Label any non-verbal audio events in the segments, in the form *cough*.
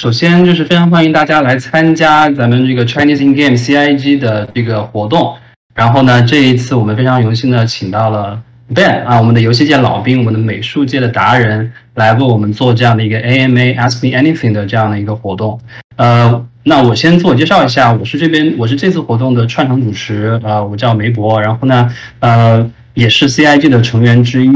首先就是非常欢迎大家来参加咱们这个 Chinese in Game CIG 的这个活动。然后呢，这一次我们非常荣幸的请到了 Ben 啊，我们的游戏界老兵，我们的美术界的达人，来为我们做这样的一个 AMA Ask Me Anything 的这样的一个活动。呃，那我先自我介绍一下，我是这边我是这次活动的串场主持，呃，我叫梅博。然后呢，呃，也是 CIG 的成员之一。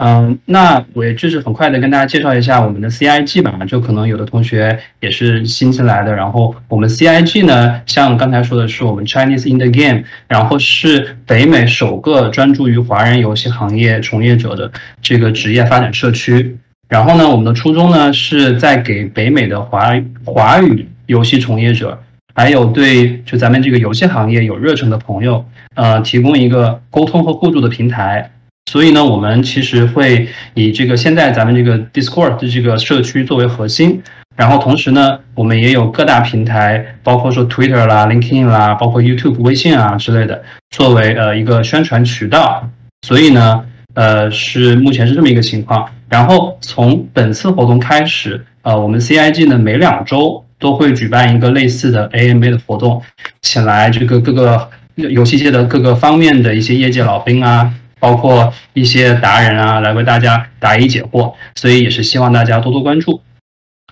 嗯，那我也就是很快的跟大家介绍一下我们的 CIG 吧，就可能有的同学也是新进来的。然后我们 CIG 呢，像刚才说的是我们 Chinese in the Game，然后是北美首个专注于华人游戏行业从业者的这个职业发展社区。然后呢，我们的初衷呢是在给北美的华华语游戏从业者，还有对就咱们这个游戏行业有热忱的朋友，呃，提供一个沟通和互助的平台。所以呢，我们其实会以这个现在咱们这个 Discord 的这个社区作为核心，然后同时呢，我们也有各大平台，包括说 Twitter 啦、LinkedIn 啦，包括 YouTube、微信啊之类的，作为呃一个宣传渠道。所以呢，呃，是目前是这么一个情况。然后从本次活动开始，呃，我们 CIG 呢每两周都会举办一个类似的 AMA 的活动，请来这个各个游戏界的各个方面的一些业界老兵啊。包括一些达人啊，来为大家答疑解惑，所以也是希望大家多多关注。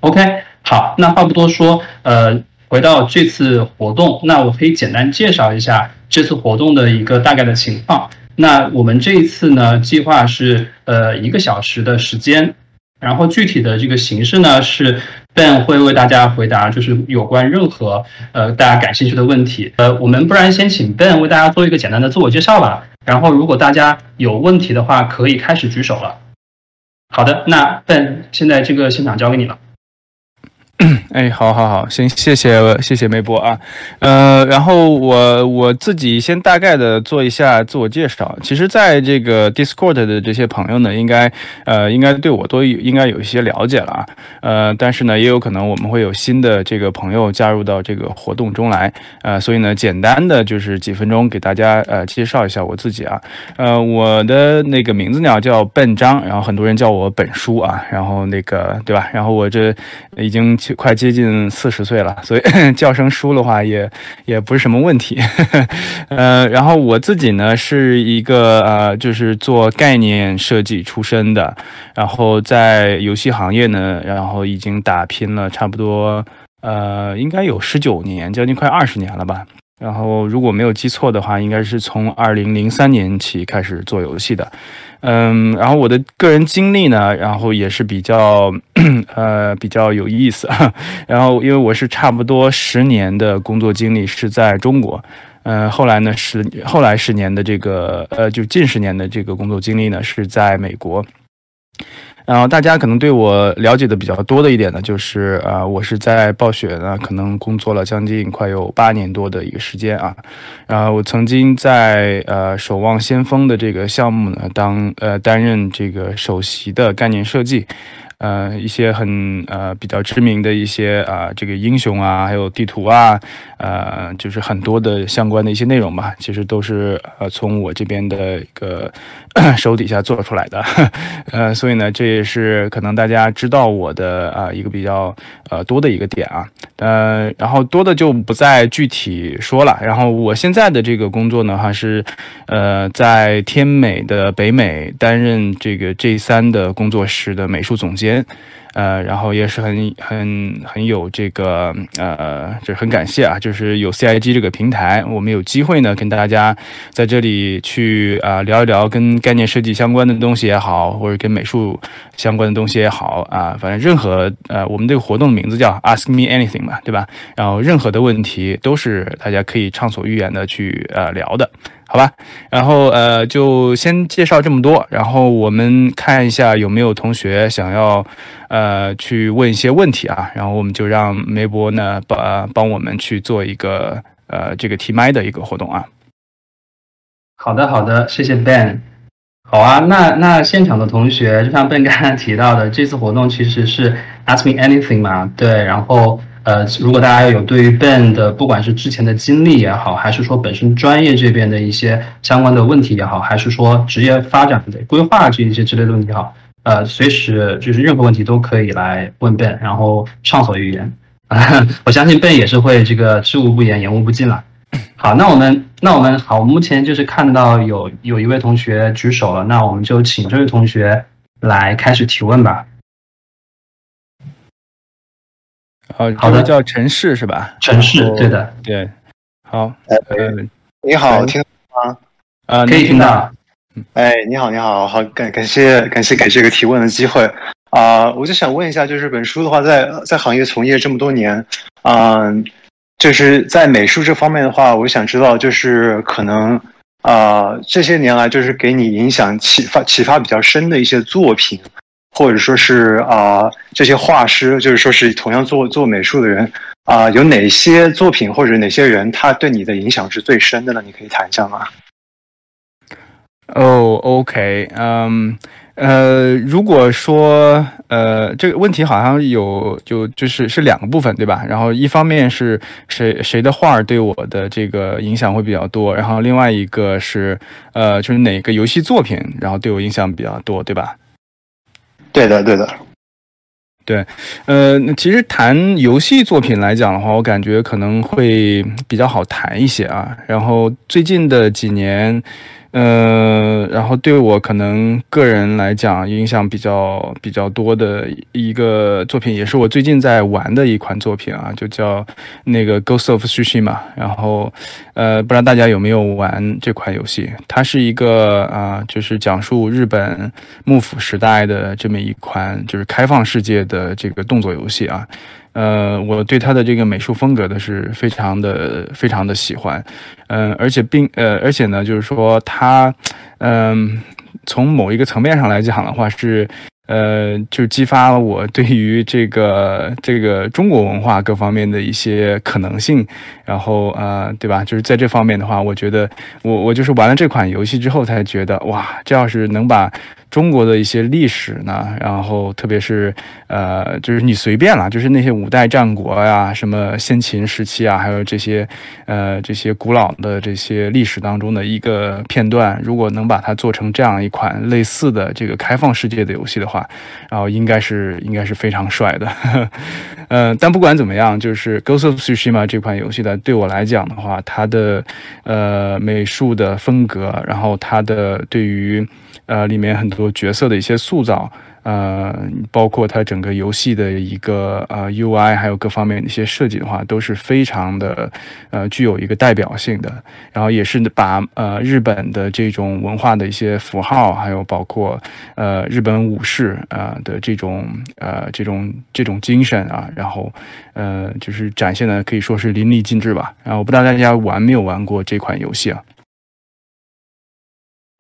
OK，好，那话不多说，呃，回到这次活动，那我可以简单介绍一下这次活动的一个大概的情况。那我们这一次呢，计划是呃一个小时的时间。然后具体的这个形式呢，是 Ben 会为大家回答，就是有关任何呃大家感兴趣的问题。呃，我们不然先请 Ben 为大家做一个简单的自我介绍吧。然后如果大家有问题的话，可以开始举手了。好的，那笨现在这个现场交给你了。*coughs* 哎，好，好，好，行，谢谢，谢谢梅波啊，呃，然后我我自己先大概的做一下自我介绍。其实，在这个 Discord 的这些朋友呢，应该呃，应该对我都应该有一些了解了啊，呃，但是呢，也有可能我们会有新的这个朋友加入到这个活动中来，呃，所以呢，简单的就是几分钟给大家呃介绍一下我自己啊，呃，我的那个名字呢叫笨章，然后很多人叫我本叔啊，然后那个对吧？然后我这已经。快接接近四十岁了，所以 *laughs* 叫声叔的话也也不是什么问题。*laughs* 呃，然后我自己呢是一个呃，就是做概念设计出身的，然后在游戏行业呢，然后已经打拼了差不多呃，应该有十九年，将近快二十年了吧。然后如果没有记错的话，应该是从二零零三年起开始做游戏的。嗯，然后我的个人经历呢，然后也是比较，呃，比较有意思。然后因为我是差不多十年的工作经历是在中国，呃，后来呢十后来十年的这个，呃，就近十年的这个工作经历呢是在美国。然后大家可能对我了解的比较多的一点呢，就是啊，我是在暴雪呢，可能工作了将近快有八年多的一个时间啊。然后我曾经在呃守望先锋的这个项目呢，当呃担任这个首席的概念设计。呃，一些很呃比较知名的一些啊，这个英雄啊，还有地图啊，呃，就是很多的相关的一些内容吧，其实都是呃从我这边的一个 *clears throat* 手底下做出来的，*laughs* 呃，所以呢，这也是可能大家知道我的啊一个比较呃多的一个点啊，呃，然后多的就不再具体说了。然后我现在的这个工作呢，还是呃在天美的北美担任这个 J 三的工作室的美术总监。呃，然后也是很很很有这个呃，这很感谢啊，就是有 CIG 这个平台，我们有机会呢跟大家在这里去啊聊一聊跟概念设计相关的东西也好，或者跟美术相关的东西也好啊，反正任何呃，我们这个活动名字叫 Ask Me Anything 嘛，对吧？然后任何的问题都是大家可以畅所欲言的去呃聊的。好吧，然后呃，就先介绍这么多，然后我们看一下有没有同学想要呃去问一些问题啊，然后我们就让梅博呢帮帮我们去做一个呃这个提麦的一个活动啊。好的，好的，谢谢 Ben。好啊，那那现场的同学，就像 Ben 刚刚提到的，这次活动其实是 Ask Me Anything 嘛，对，然后。呃，如果大家有对于 Ben 的不管是之前的经历也好，还是说本身专业这边的一些相关的问题也好，还是说职业发展的规划这一些之类的问题也好，呃，随时就是任何问题都可以来问 Ben，然后畅所欲言。*laughs* 我相信 Ben 也是会这个知无不言，言无不尽了。好，那我们那我们好，目前就是看到有有一位同学举手了，那我们就请这位同学来开始提问吧。好，好的，叫陈氏是吧？陈氏，对的，对。好，呃，你好，听到吗？啊，可以听到。哎，你好，你好，好，感感谢感谢给这个提问的机会啊！我就想问一下，就是本书的话，在在行业从业这么多年，嗯，就是在美术这方面的话，我想知道，就是可能啊，这些年来，就是给你影响启发启发比较深的一些作品。或者说是啊，这些画师，就是说是同样做做美术的人啊，有哪些作品或者哪些人，他对你的影响是最深的呢？你可以谈一下吗？哦，OK，嗯，呃，如果说呃，这个问题好像有就就是是两个部分，对吧？然后一方面是谁谁的画对我的这个影响会比较多，然后另外一个是呃，就是哪个游戏作品，然后对我影响比较多，对吧？对的，对的，对，呃，其实谈游戏作品来讲的话，我感觉可能会比较好谈一些啊。然后最近的几年。呃，然后对我可能个人来讲影响比较比较多的一个作品，也是我最近在玩的一款作品啊，就叫那个《Ghost of Tsushima》。然后，呃，不知道大家有没有玩这款游戏？它是一个啊，就是讲述日本幕府时代的这么一款就是开放世界的这个动作游戏啊。呃，我对他的这个美术风格的是非常的非常的喜欢，嗯，而且并呃，而且呢，就是说他，嗯，从某一个层面上来讲的话是。呃，就激发了我对于这个这个中国文化各方面的一些可能性，然后呃，对吧？就是在这方面的话，我觉得我我就是玩了这款游戏之后才觉得，哇，这要是能把中国的一些历史呢，然后特别是呃，就是你随便了，就是那些五代战国呀，什么先秦时期啊，还有这些呃这些古老的这些历史当中的一个片段，如果能把它做成这样一款类似的这个开放世界的游戏的话，然后应该是应该是非常帅的，嗯，*laughs* 但不管怎么样，就是《Ghost of Tsushima》这款游戏的对我来讲的话，它的呃美术的风格，然后它的对于呃里面很多角色的一些塑造。呃，包括它整个游戏的一个呃 UI，还有各方面的一些设计的话，都是非常的呃具有一个代表性的。然后也是把呃日本的这种文化的一些符号，还有包括呃日本武士啊的这种呃这种这种精神啊，然后呃就是展现的可以说是淋漓尽致吧。然后我不知道大家玩没有玩过这款游戏啊？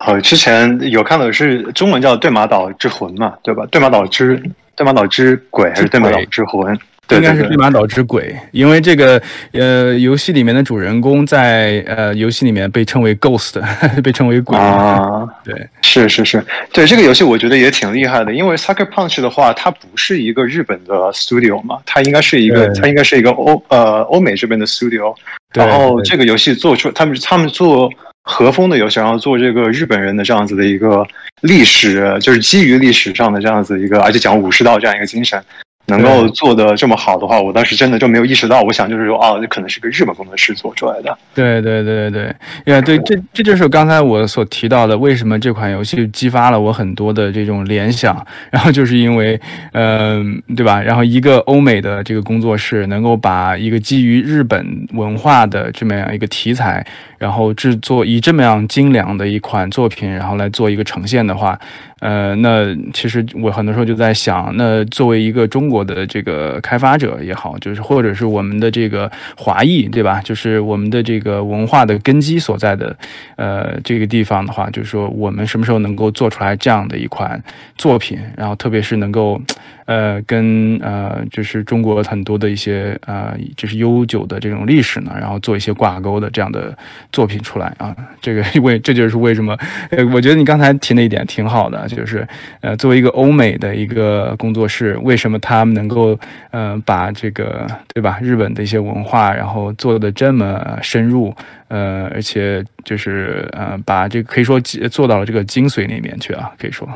好，之前有看到是中文叫《对马岛之魂》嘛，对吧？对马岛之对马岛之鬼还是对马岛之魂？应该是对马岛之鬼，因为这个呃，游戏里面的主人公在呃游戏里面被称为 Ghost，*laughs* 被称为鬼啊。*laughs* 对，是是是，对这个游戏我觉得也挺厉害的，因为 Sucker Punch 的话，它不是一个日本的 studio 嘛，它应该是一个，它应该是一个欧呃欧美这边的 studio。然后这个游戏做出，他们他们做。和风的游戏，然后做这个日本人的这样子的一个历史，就是基于历史上的这样子一个，而且讲武士道这样一个精神。能够做的这么好的话，我当时真的就没有意识到。我想就是说，哦，这可能是个日本工作室做出来的。对对对对对，呀，对，这这就是刚才我所提到的，为什么这款游戏激发了我很多的这种联想。然后就是因为，嗯，对吧？然后一个欧美的这个工作室能够把一个基于日本文化的这么样一个题材，然后制作以这么样精良的一款作品，然后来做一个呈现的话。呃，那其实我很多时候就在想，那作为一个中国的这个开发者也好，就是或者是我们的这个华裔，对吧？就是我们的这个文化的根基所在的，呃，这个地方的话，就是说我们什么时候能够做出来这样的一款作品，然后特别是能够。呃，跟呃，就是中国很多的一些呃，就是悠久的这种历史呢，然后做一些挂钩的这样的作品出来啊。这个为这就是为什么，呃，我觉得你刚才提那一点挺好的，就是呃，作为一个欧美的一个工作室，为什么他们能够呃把这个对吧，日本的一些文化，然后做的这么深入，呃，而且就是呃，把这个可以说做到了这个精髓里面去啊，可以说。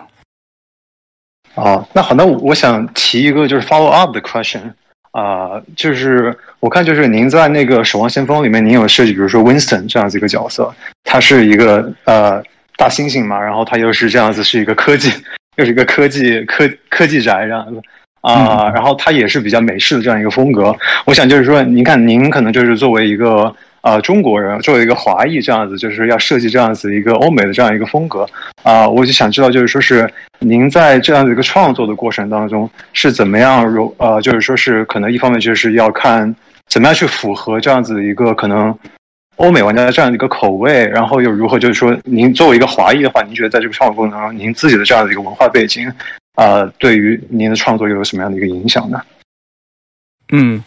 哦，那好，那我想提一个就是 follow up 的 question 啊、就是我看就是您在那个《守望先锋》里面，您有设计，比如说 Winston 这样子一个角色，他是一个呃大猩猩嘛，然后他又是这样子，是一个科技，又是一个科技科科技宅这样子啊、然后他也是比较美式的这样一个风格。我想就是说，您看您可能就是作为一个呃中国人，作为一个华裔这样子，就是要设计这样子一个欧美的这样一个风格啊、我就想知道就是说是您在这样的一个创作的过程当中是怎么样融呃，就是说是可能一方面就是要看怎么样去符合这样子一个可能。欧美玩家的这样的一个口味，然后又如何？就是说，您作为一个华裔的话，您觉得在这个创作过程当中，您自己的这样的一个文化背景，呃，对于您的创作又有什么样的一个影响呢？嗯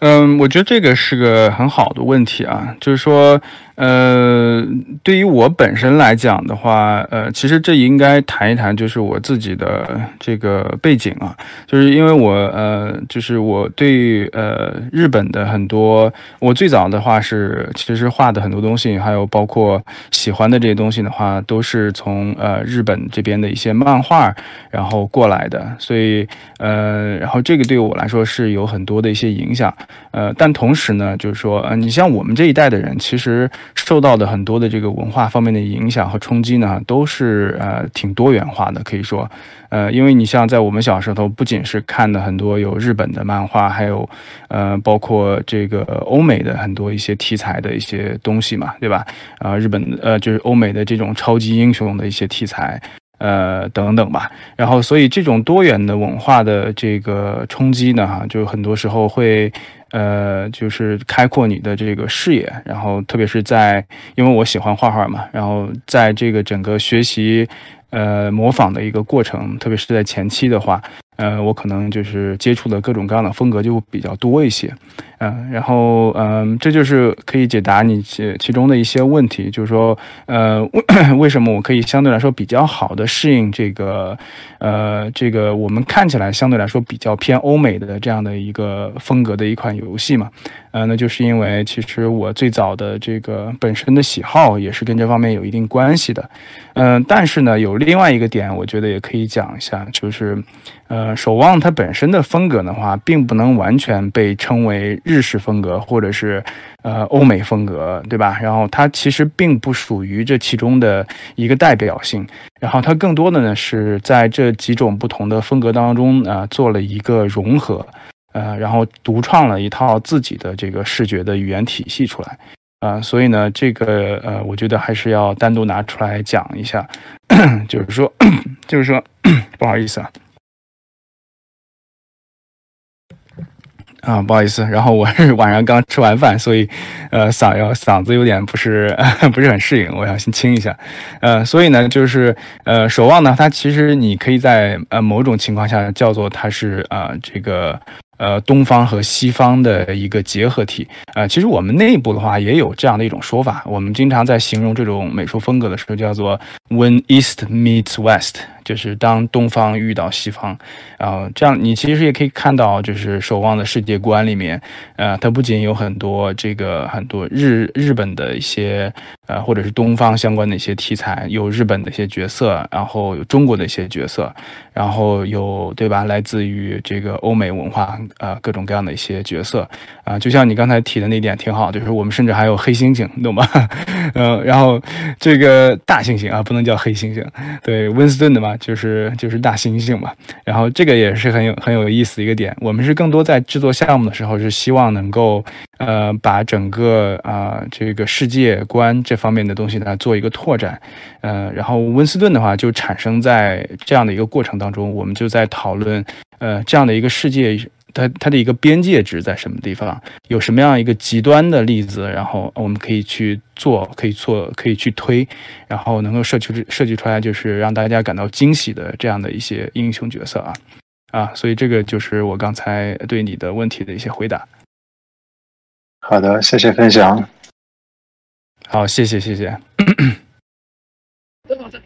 嗯，我觉得这个是个很好的问题啊，就是说，呃，对于我本身来讲的话，呃，其实这应该谈一谈，就是我自己的这个背景啊，就是因为我呃，就是我对呃日本的很多，我最早的话是其实画的很多东西，还有包括喜欢的这些东西的话，都是从呃日本这边的一些漫画然后过来的，所以呃，然后这个对我来说是有很多的一些影响。呃，但同时呢，就是说，呃，你像我们这一代的人，其实受到的很多的这个文化方面的影响和冲击呢，都是呃挺多元化的，可以说，呃，因为你像在我们小时候，不仅是看的很多有日本的漫画，还有呃，包括这个欧美的很多一些题材的一些东西嘛，对吧？啊、日本呃，就是欧美的这种超级英雄的一些题材。呃，等等吧。然后，所以这种多元的文化的这个冲击呢，哈，就很多时候会，呃，就是开阔你的这个视野。然后，特别是在，因为我喜欢画画嘛，然后在这个整个学习，呃，模仿的一个过程，特别是在前期的话，呃，我可能就是接触的各种各样的风格就比较多一些。嗯，然后嗯，这就是可以解答你其其中的一些问题，就是说，呃，为 *coughs* 为什么我可以相对来说比较好的适应这个，呃，这个我们看起来相对来说比较偏欧美的这样的一个风格的一款游戏嘛？呃，那就是因为其实我最早的这个本身的喜好也是跟这方面有一定关系的，嗯、但是呢，有另外一个点，我觉得也可以讲一下，就是，呃，守望它本身的风格的话，并不能完全被称为日式风格或者是呃欧美风格，对吧？然后它其实并不属于这其中的一个代表性，然后它更多的呢是在这几种不同的风格当中啊、做了一个融合，呃，然后独创了一套自己的这个视觉的语言体系出来。啊、所以呢，这个呃，我觉得还是要单独拿出来讲一下，*coughs* 就是说，*coughs* 就是说，*coughs* 不好意思啊，啊，不好意思，然后我是 *laughs* 晚上刚吃完饭，所以呃嗓要嗓子有点不是 *laughs* 不是很适应，我要先清一下。呃，所以呢，就是呃守望呢，它其实你可以在呃某种情况下叫做它是啊、呃、这个。呃，东方和西方的一个结合体，呃，其实我们内部的话也有这样的一种说法，我们经常在形容这种美术风格的时候叫做 “when East meets West”，就是当东方遇到西方，然后这样你其实也可以看到，就是守望的世界观里面，呃，它不仅有很多这个很多日日本的一些呃或者是东方相关的一些题材，有日本的一些角色，然后有中国的一些角色，然后有对吧，来自于这个欧美文化呃各种各样的一些角色啊、就像你刚才提的那点挺好，就是我们甚至还有黑猩猩，你懂吗？嗯、然后这个大猩猩啊，不能叫黑猩猩，对，温斯顿的嘛，就是就是大猩猩嘛。然后这个也是很有很有意思的一个点。我们是更多在制作项目的时候，是希望能够呃把整个啊、这个世界观这方面的东西呢做一个拓展。呃，然后温斯顿的话就产生在这样的一个过程当中，我们就在讨论呃这样的一个世界。它它的一个边界值在什么地方？有什么样一个极端的例子？然后我们可以去做，可以做，可以去推，然后能够设计设计出来，就是让大家感到惊喜的这样的一些英雄角色啊啊！所以这个就是我刚才对你的问题的一些回答。好的，谢谢分享。好，谢谢谢谢。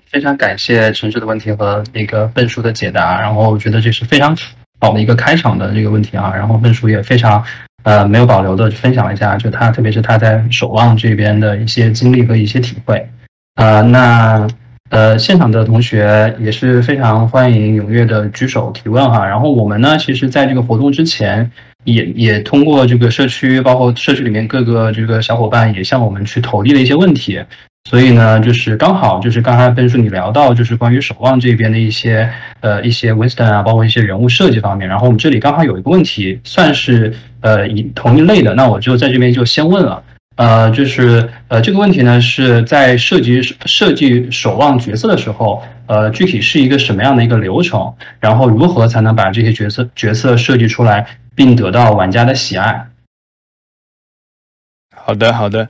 非常感谢陈志的问题和那个笨叔的解答，然后我觉得这是非常好的一个开场的这个问题啊，然后笨叔也非常呃没有保留的分享一下，就他特别是他在守望这边的一些经历和一些体会，呃，那呃，现场的同学也是非常欢迎踊跃的举手提问哈。然后我们呢，其实在这个活动之前，也也通过这个社区，包括社区里面各个这个小伙伴，也向我们去投递了一些问题。所以呢，就是刚好就是刚才笨叔你聊到，就是关于守望这边的一些呃一些 Winston 啊，包括一些人物设计方面。然后我们这里刚好有一个问题，算是呃一同一类的，那我就在这边就先问了。呃，就是呃，这个问题呢是在设计设计守望角色的时候，呃，具体是一个什么样的一个流程？然后如何才能把这些角色角色设计出来，并得到玩家的喜爱？好的，好的，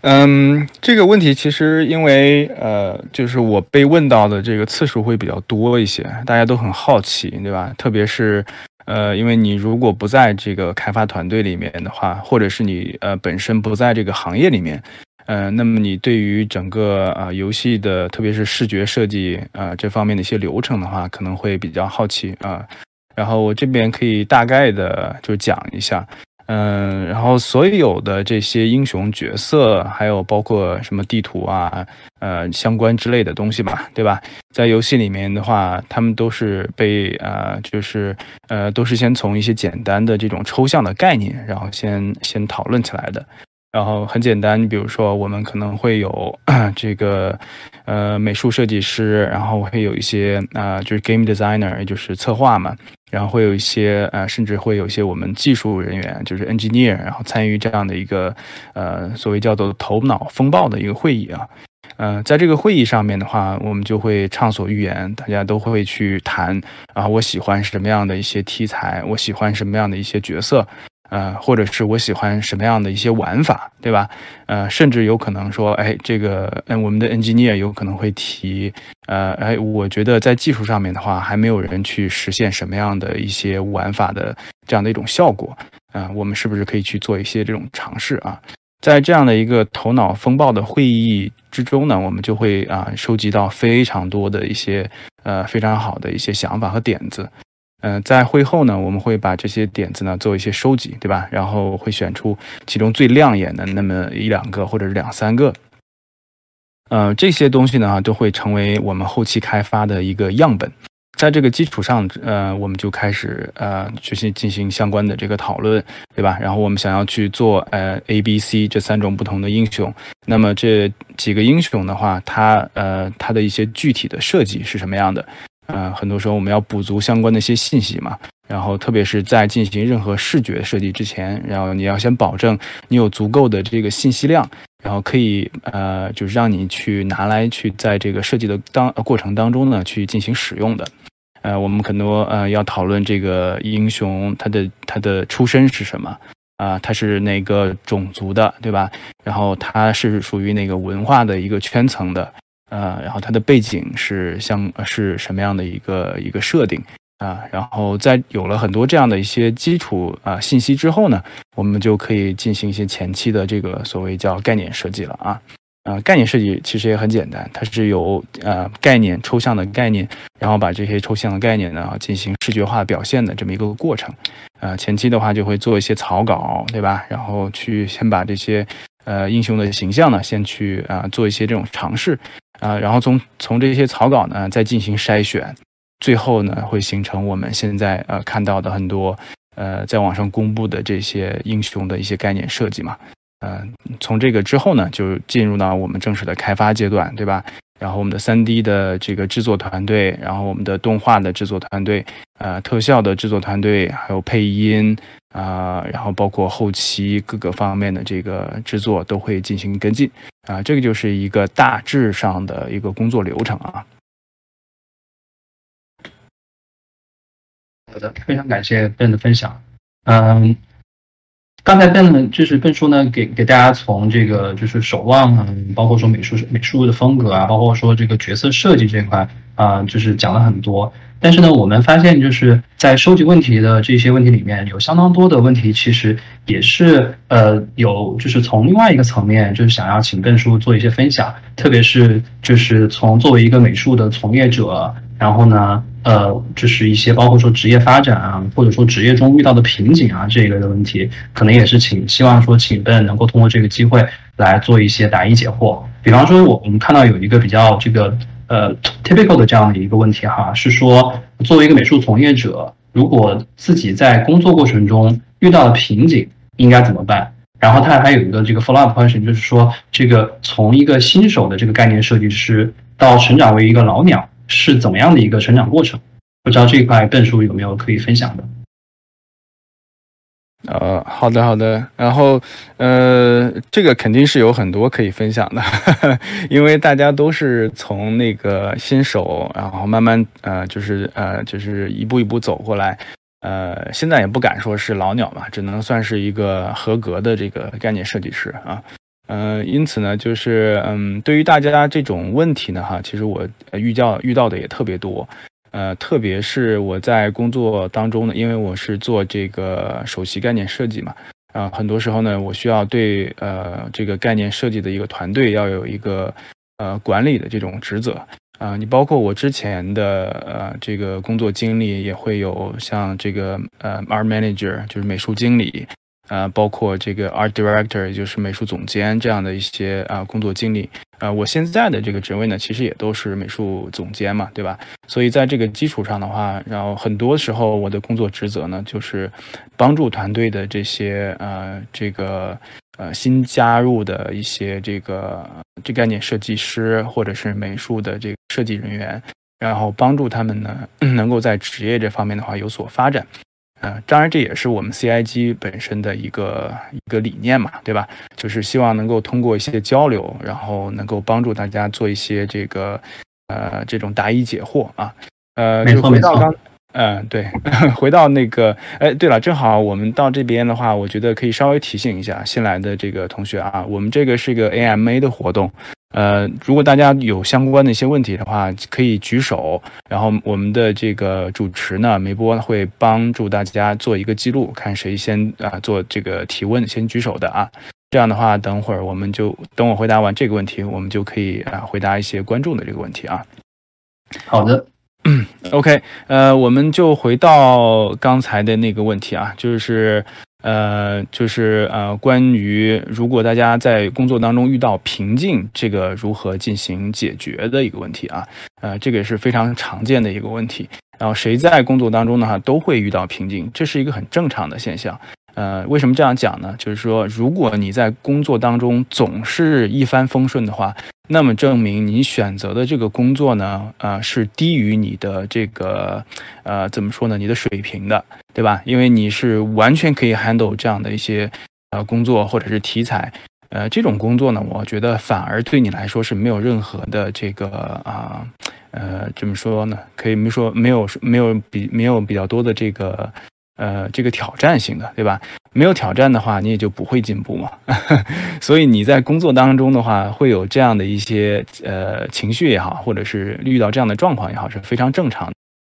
嗯，这个问题其实因为呃，就是我被问到的这个次数会比较多一些，大家都很好奇，对吧？特别是。呃，因为你如果不在这个开发团队里面的话，或者是你呃本身不在这个行业里面，呃，那么你对于整个啊游戏的，特别是视觉设计啊这方面的一些流程的话，可能会比较好奇啊。然后我这边可以大概的就讲一下。嗯，然后所有的这些英雄角色，还有包括什么地图啊，呃，相关之类的东西吧，对吧？在游戏里面的话，他们都是被呃，就是呃，都是先从一些简单的这种抽象的概念，然后先先讨论起来的。然后很简单，你比如说，我们可能会有 *clears throat* 这个呃美术设计师，然后会有一些啊，就是 game designer，也就是策划嘛。然后会有一些呃，甚至会有一些我们技术人员，就是 engineer，然后参与这样的一个呃，所谓叫做头脑风暴的一个会议啊。呃，在这个会议上面的话，我们就会畅所欲言，大家都会去谈啊，我喜欢什么样的一些题材，我喜欢什么样的一些角色。呃，或者是我喜欢什么样的一些玩法，对吧？呃，甚至有可能说，哎，这个，嗯，我们的 engineer 有可能会提，呃，哎，我觉得在技术上面的话，还没有人去实现什么样的一些玩法的这样的一种效果，啊，我们是不是可以去做一些这种尝试啊？在这样的一个头脑风暴的会议之中呢，我们就会啊，收集到非常多的一些，呃，非常好的一些想法和点子。嗯，在会后呢，我们会把这些点子呢做一些收集，对吧？然后会选出其中最亮眼的那么一两个或者是两三个，呃，这些东西呢都会成为我们后期开发的一个样本。在这个基础上，呃，我们就开始呃，去进行相关的这个讨论，对吧？然后我们想要去做呃 A、B、C 这三种不同的英雄，那么这几个英雄的话，它呃它的一些具体的设计是什么样的？呃，很多时候我们要补足相关的一些信息嘛，然后特别是在进行任何视觉设计之前，然后你要先保证你有足够的这个信息量，然后可以呃，就是让你去拿来去在这个设计的当过程当中呢去进行使用的。呃，我们很多呃要讨论这个英雄他的他的出身是什么啊？他是哪个种族的，对吧？然后他是属于哪个文化的一个圈层的？呃，然后它的背景是像是什么样的一个一个设定啊？然后在有了很多这样的一些基础啊信息之后呢，我们就可以进行一些前期的这个所谓叫概念设计了啊。呃，概念设计其实也很简单，它是有呃概念抽象的概念，然后把这些抽象的概念呢进行视觉化表现的这么一个过程。呃，前期的话就会做一些草稿，对吧？然后去先把这些呃英雄的形象呢先去啊做一些这种尝试。啊，然后从从这些草稿呢，再进行筛选，最后呢，会形成我们现在呃看到的很多呃在网上公布的这些英雄的一些概念设计嘛。嗯，从这个之后呢，就进入到我们正式的开发阶段，对吧？然后我们的三 D 的这个制作团队，然后我们的动画的制作团队，呃，特效的制作团队，还有配音啊，然后包括后期各个方面的这个制作都会进行跟进啊，这个就是一个大致上的一个工作流程啊。好的，非常感谢 Ben 的分享，嗯。刚才笨就是邓叔呢，给给大家从这个就是守望啊，包括说美术美术的风格啊，包括说这个角色设计这块啊，就是讲了很多。但是呢，我们发现就是在收集问题的这些问题里面，有相当多的问题其实也是呃有就是从另外一个层面，就是想要请邓叔做一些分享，特别是就是从作为一个美术的从业者，然后呢。呃，就是一些包括说职业发展啊，或者说职业中遇到的瓶颈啊这一类的问题，可能也是请希望说请 Ben 能够通过这个机会来做一些答疑解惑。比方说，我我们看到有一个比较这个呃 typical 的这样的一个问题哈，是说作为一个美术从业者，如果自己在工作过程中遇到了瓶颈，应该怎么办？然后他还有一个这个 follow up question，就是说这个从一个新手的这个概念设计师到成长为一个老鸟是怎么样的一个成长过程？不知道这一块笨叔有没有可以分享的？呃，好的，好的。然后，呃，这个肯定是有很多可以分享的，*laughs* 因为大家都是从那个新手，然后慢慢，呃，就是呃，就是一步一步走过来。呃，现在也不敢说是老鸟吧，只能算是一个合格的这个概念设计师啊。呃，因此呢，就是嗯，对于大家这种问题呢，哈，其实我遇到遇到的也特别多。呃，特别是我在工作当中呢，因为我是做这个首席概念设计嘛，啊，很多时候呢，我需要对呃这个概念设计的一个团队要有一个呃管理的这种职责啊。你包括我之前的呃这个工作经历，也会有像这个呃 art manager 就是美术经理，呃，包括这个 art director 也就是美术总监这样的一些啊工作经历。呃，我现在的这个职位呢，其实也都是美术总监嘛，对吧？所以在这个基础上的话，然后很多时候我的工作职责呢，就是帮助团队的这些呃这个呃新加入的一些这个这概念设计师或者是美术的这个设计人员，然后帮助他们呢，*clears throat* 能够在职业这方面的话有所发展。呃，当然这也是我们 CIG 本身的一个一个理念嘛，对吧？就是希望能够通过一些交流，然后能够帮助大家做一些这个呃这种答疑解惑啊。呃，就回到刚，嗯，对，*laughs* 回到那个，哎，对了，正好我们到这边的话，我觉得可以稍微提醒一下新来的这个同学啊，我们这个是一个 AMA 的活动。呃，如果大家有相关的一些问题的话，可以举手，然后我们的这个主持呢，梅波会帮助大家做一个记录，看谁先啊做这个提问，先举手的啊。这样的话，等会儿我们就等我回答完这个问题，我们就可以啊回答一些观众的这个问题啊。好的，OK，呃，我们就回到刚才的那个问题啊，就是。呃，就是呃，关于如果大家在工作当中遇到瓶颈，这个如何进行解决的一个问题啊，呃，这个也是非常常见的一个问题。然后谁在工作当中的话都会遇到瓶颈，这是一个很正常的现象。呃，为什么这样讲呢？就是说，如果你在工作当中总是一帆风顺的话，那么证明你选择的这个工作呢，呃，是低于你的这个，呃，怎么说呢？你的水平的，对吧？因为你是完全可以 handle 这样的一些，呃，工作或者是题材，呃，这种工作呢，我觉得反而对你来说是没有任何的这个啊，呃，怎么说呢？可以没说没有没有比没有比较多的这个。呃，这个挑战性的，对吧？没有挑战的话，你也就不会进步嘛。*laughs* 所以你在工作当中的话，会有这样的一些呃情绪也好，或者是遇到这样的状况也好，是非常正常的。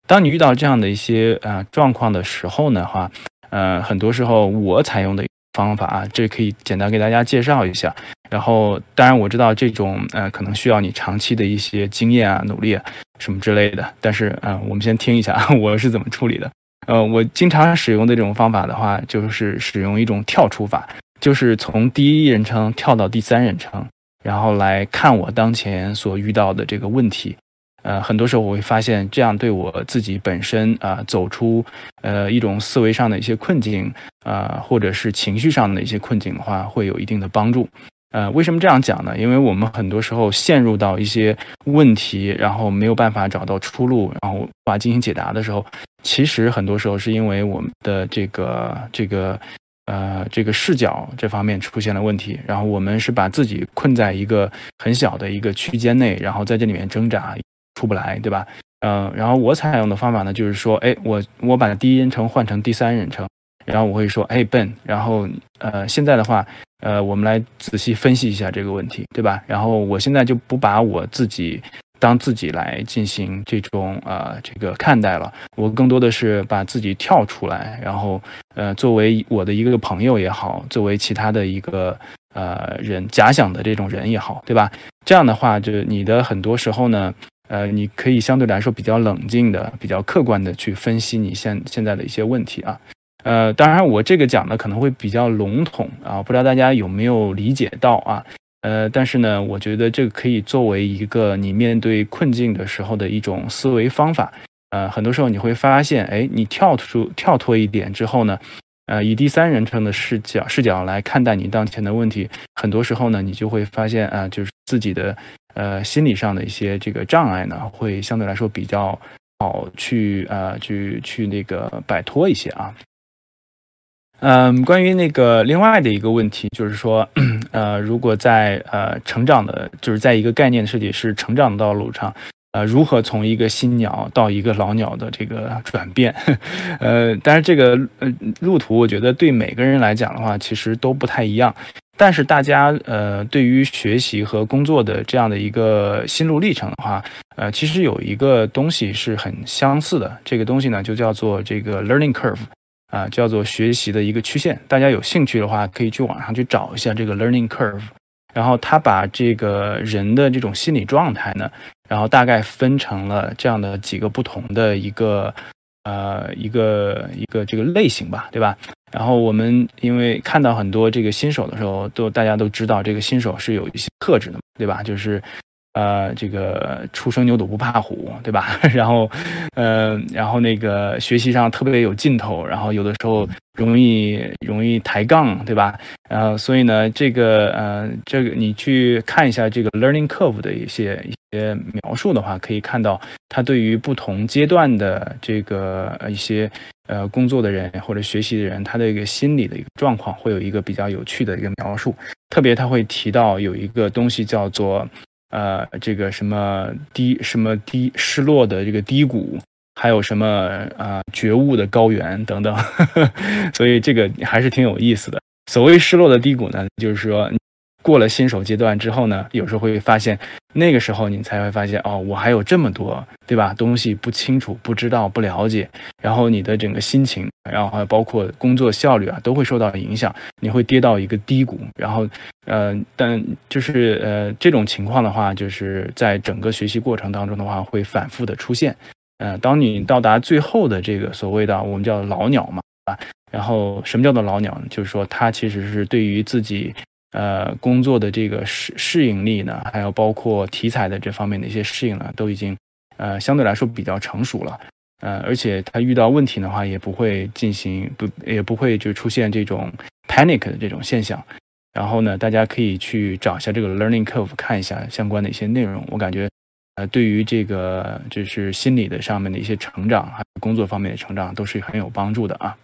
当你遇到这样的一些呃状况的时候呢，话，呃，很多时候我采用的方法啊，这可以简单给大家介绍一下。然后，当然我知道这种呃可能需要你长期的一些经验啊、努力啊什么之类的。但是，嗯，我们先听一下 *laughs* 我是怎么处理的。呃，我经常使用的这种方法的话，就是使用一种跳出法，就是从第一人称跳到第三人称，然后来看我当前所遇到的这个问题。呃，很多时候我会发现，这样对我自己本身啊，走出呃一种思维上的一些困境啊，或者是情绪上的一些困境的话，会有一定的帮助。呃，为什么这样讲呢？因为我们很多时候陷入到一些问题，然后没有办法找到出路，然后无法进行解答的时候，其实很多时候是因为我们的这个这个呃这个视角这方面出现了问题，然后我们是把自己困在一个很小的一个区间内，然后在这里面挣扎出不来，对吧？嗯，然后我采用的方法呢，就是说，哎，我我把第一人称换成第三人称。然后我会说，哎，Ben，然后呃，现在的话，呃，我们来仔细分析一下这个问题，对吧？然后我现在就不把我自己当自己来进行这种呃这个看待了，我更多的是把自己跳出来，然后呃，作为我的一个朋友也好，作为其他的一个呃人假想的这种人也好，对吧？这样的话，就你的很多时候呢，呃，你可以相对来说比较冷静的、比较客观的去分析你现现在的一些问题啊。呃，当然，我这个讲的可能会比较笼统啊，不知道大家有没有理解到啊？呃，但是呢，我觉得这个可以作为一个你面对困境的时候的一种思维方法。呃，很多时候你会发现，哎，你跳出跳脱一点之后呢，呃，以第三人称的视角视角来看待你当前的问题，很多时候呢，你就会发现啊，就是自己的呃心理上的一些这个障碍呢，会相对来说比较好去呃去去那个摆脱一些啊。嗯，关于那个另外的一个问题，就是说，呃，如果在呃成长的，就是在一个概念设计是成长的道路上，呃，如何从一个新鸟到一个老鸟的这个转变，*laughs* 呃，但是这个呃路途，我觉得对每个人来讲的话，其实都不太一样。但是大家呃，对于学习和工作的这样的一个心路历程的话，呃，其实有一个东西是很相似的，这个东西呢，就叫做这个 learning curve。啊，叫做学习的一个曲线。大家有兴趣的话，可以去网上去找一下这个 learning curve。然后他把这个人的这种心理状态呢，然后大概分成了这样的几个不同的一个呃一个一个这个类型吧，对吧？然后我们因为看到很多这个新手的时候，都大家都知道这个新手是有一些特质的，对吧？就是。呃，这个初生牛犊不怕虎，对吧？*laughs* 然后，呃，然后那个学习上特别有劲头，然后有的时候容易容易抬杠，对吧？然后，所以呢，这个呃，这个你去看一下这个 learning curve 的一些一些描述的话，可以看到它对于不同阶段的这个一些呃工作的人或者学习的人，他的一个心理的一个状况，会有一个比较有趣的一个描述。特别他会提到有一个东西叫做。呃，这个什么低什么低失落的这个低谷，还有什么啊觉悟的高原等等，*laughs* 所以这个还是挺有意思的。所谓失落的低谷呢，就是说。过了新手阶段之后呢，有时候会发现，那个时候你才会发现，哦，我还有这么多，对吧？东西不清楚、不知道、不了解，然后你的整个心情，然后还包括工作效率啊，都会受到影响，你会跌到一个低谷。然后，呃，但就是呃，这种情况的话，就是在整个学习过程当中的话，会反复的出现。呃，当你到达最后的这个所谓的我们叫老鸟嘛，啊，然后什么叫做老鸟呢？就是说，他其实是对于自己。呃，工作的这个适适应力呢，还有包括题材的这方面的一些适应呢，都已经呃相对来说比较成熟了。呃，而且他遇到问题的话，也不会进行不也不会就出现这种 panic 的这种现象。然后呢，大家可以去找一下这个 learning curve，看一下相关的一些内容。我感觉呃，对于这个就是心理的上面的一些成长，还有工作方面的成长，都是很有帮助的啊。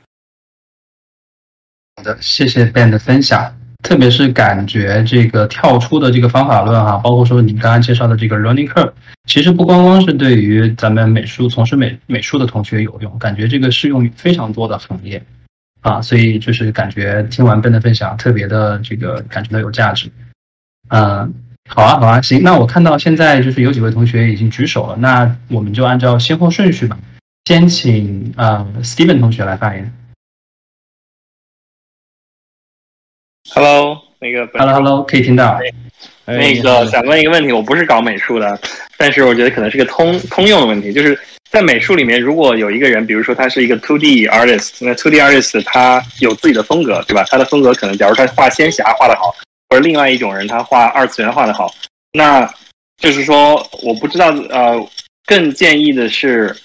好的，谢谢 Ben 的分享。特别是感觉这个跳出的这个方法论哈，包括说你刚刚介绍的这个 learning curve，其实不光光是对于咱们美术从事美美术的同学有用，感觉这个适用于非常多的行业啊，所以就是感觉听完 Ben 的分享，特别的这个感觉到有价值。嗯，好啊，好啊，行，那我看到现在就是有几位同学已经举手了，那我们就按照先后顺序吧，先请啊 Steven 同学来发言。Hello，那个 Hello，Hello，可以听到。那个想问一个问题，我不是搞美术的，但是我觉得可能是个通通用的问题，就是在美术里面，如果有一个人，比如说他是一个 Two D artist，那 Two D artist 他有自己的风格，对吧？他的风格可能，假如他画仙侠画的好，或者另外一种人他画二次元画的好，那就是说，我不知道，呃，更建议的是，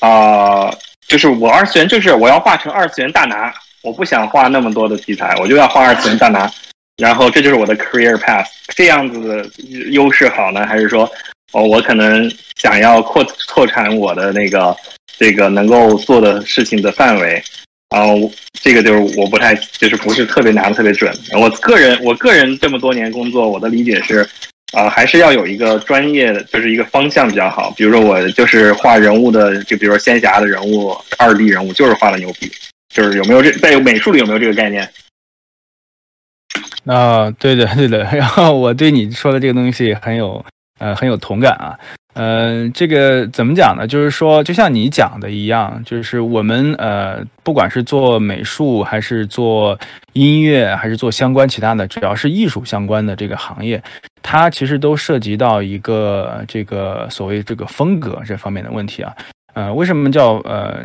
啊，就是我二次元就是我要画成二次元大拿。我不想画那么多的题材，我就要画二次元大拿，然后这就是我的 career path。这样子的优势好呢，还是说，哦，我可能想要扩拓展我的那个这个能够做的事情的范围？啊，这个就是我不太，就是不是特别拿的特别准。我个人，我个人这么多年工作，我的理解是，啊，还是要有一个专业的，就是一个方向比较好。比如说我就是画人物的，就比如说仙侠的人物，二 D 人物就是画的牛逼。就是有没有这在美术里有没有这个概念？啊，对的，对的。*laughs* 然后我对你说的这个东西很有呃很有同感啊。呃，这个怎么讲呢？就是说，就像你讲的一样，就是我们呃，不管是做美术，还是做音乐，还是做相关其他的，只要是艺术相关的这个行业，它其实都涉及到一个这个所谓这个风格这方面的问题啊。呃，为什么叫呃，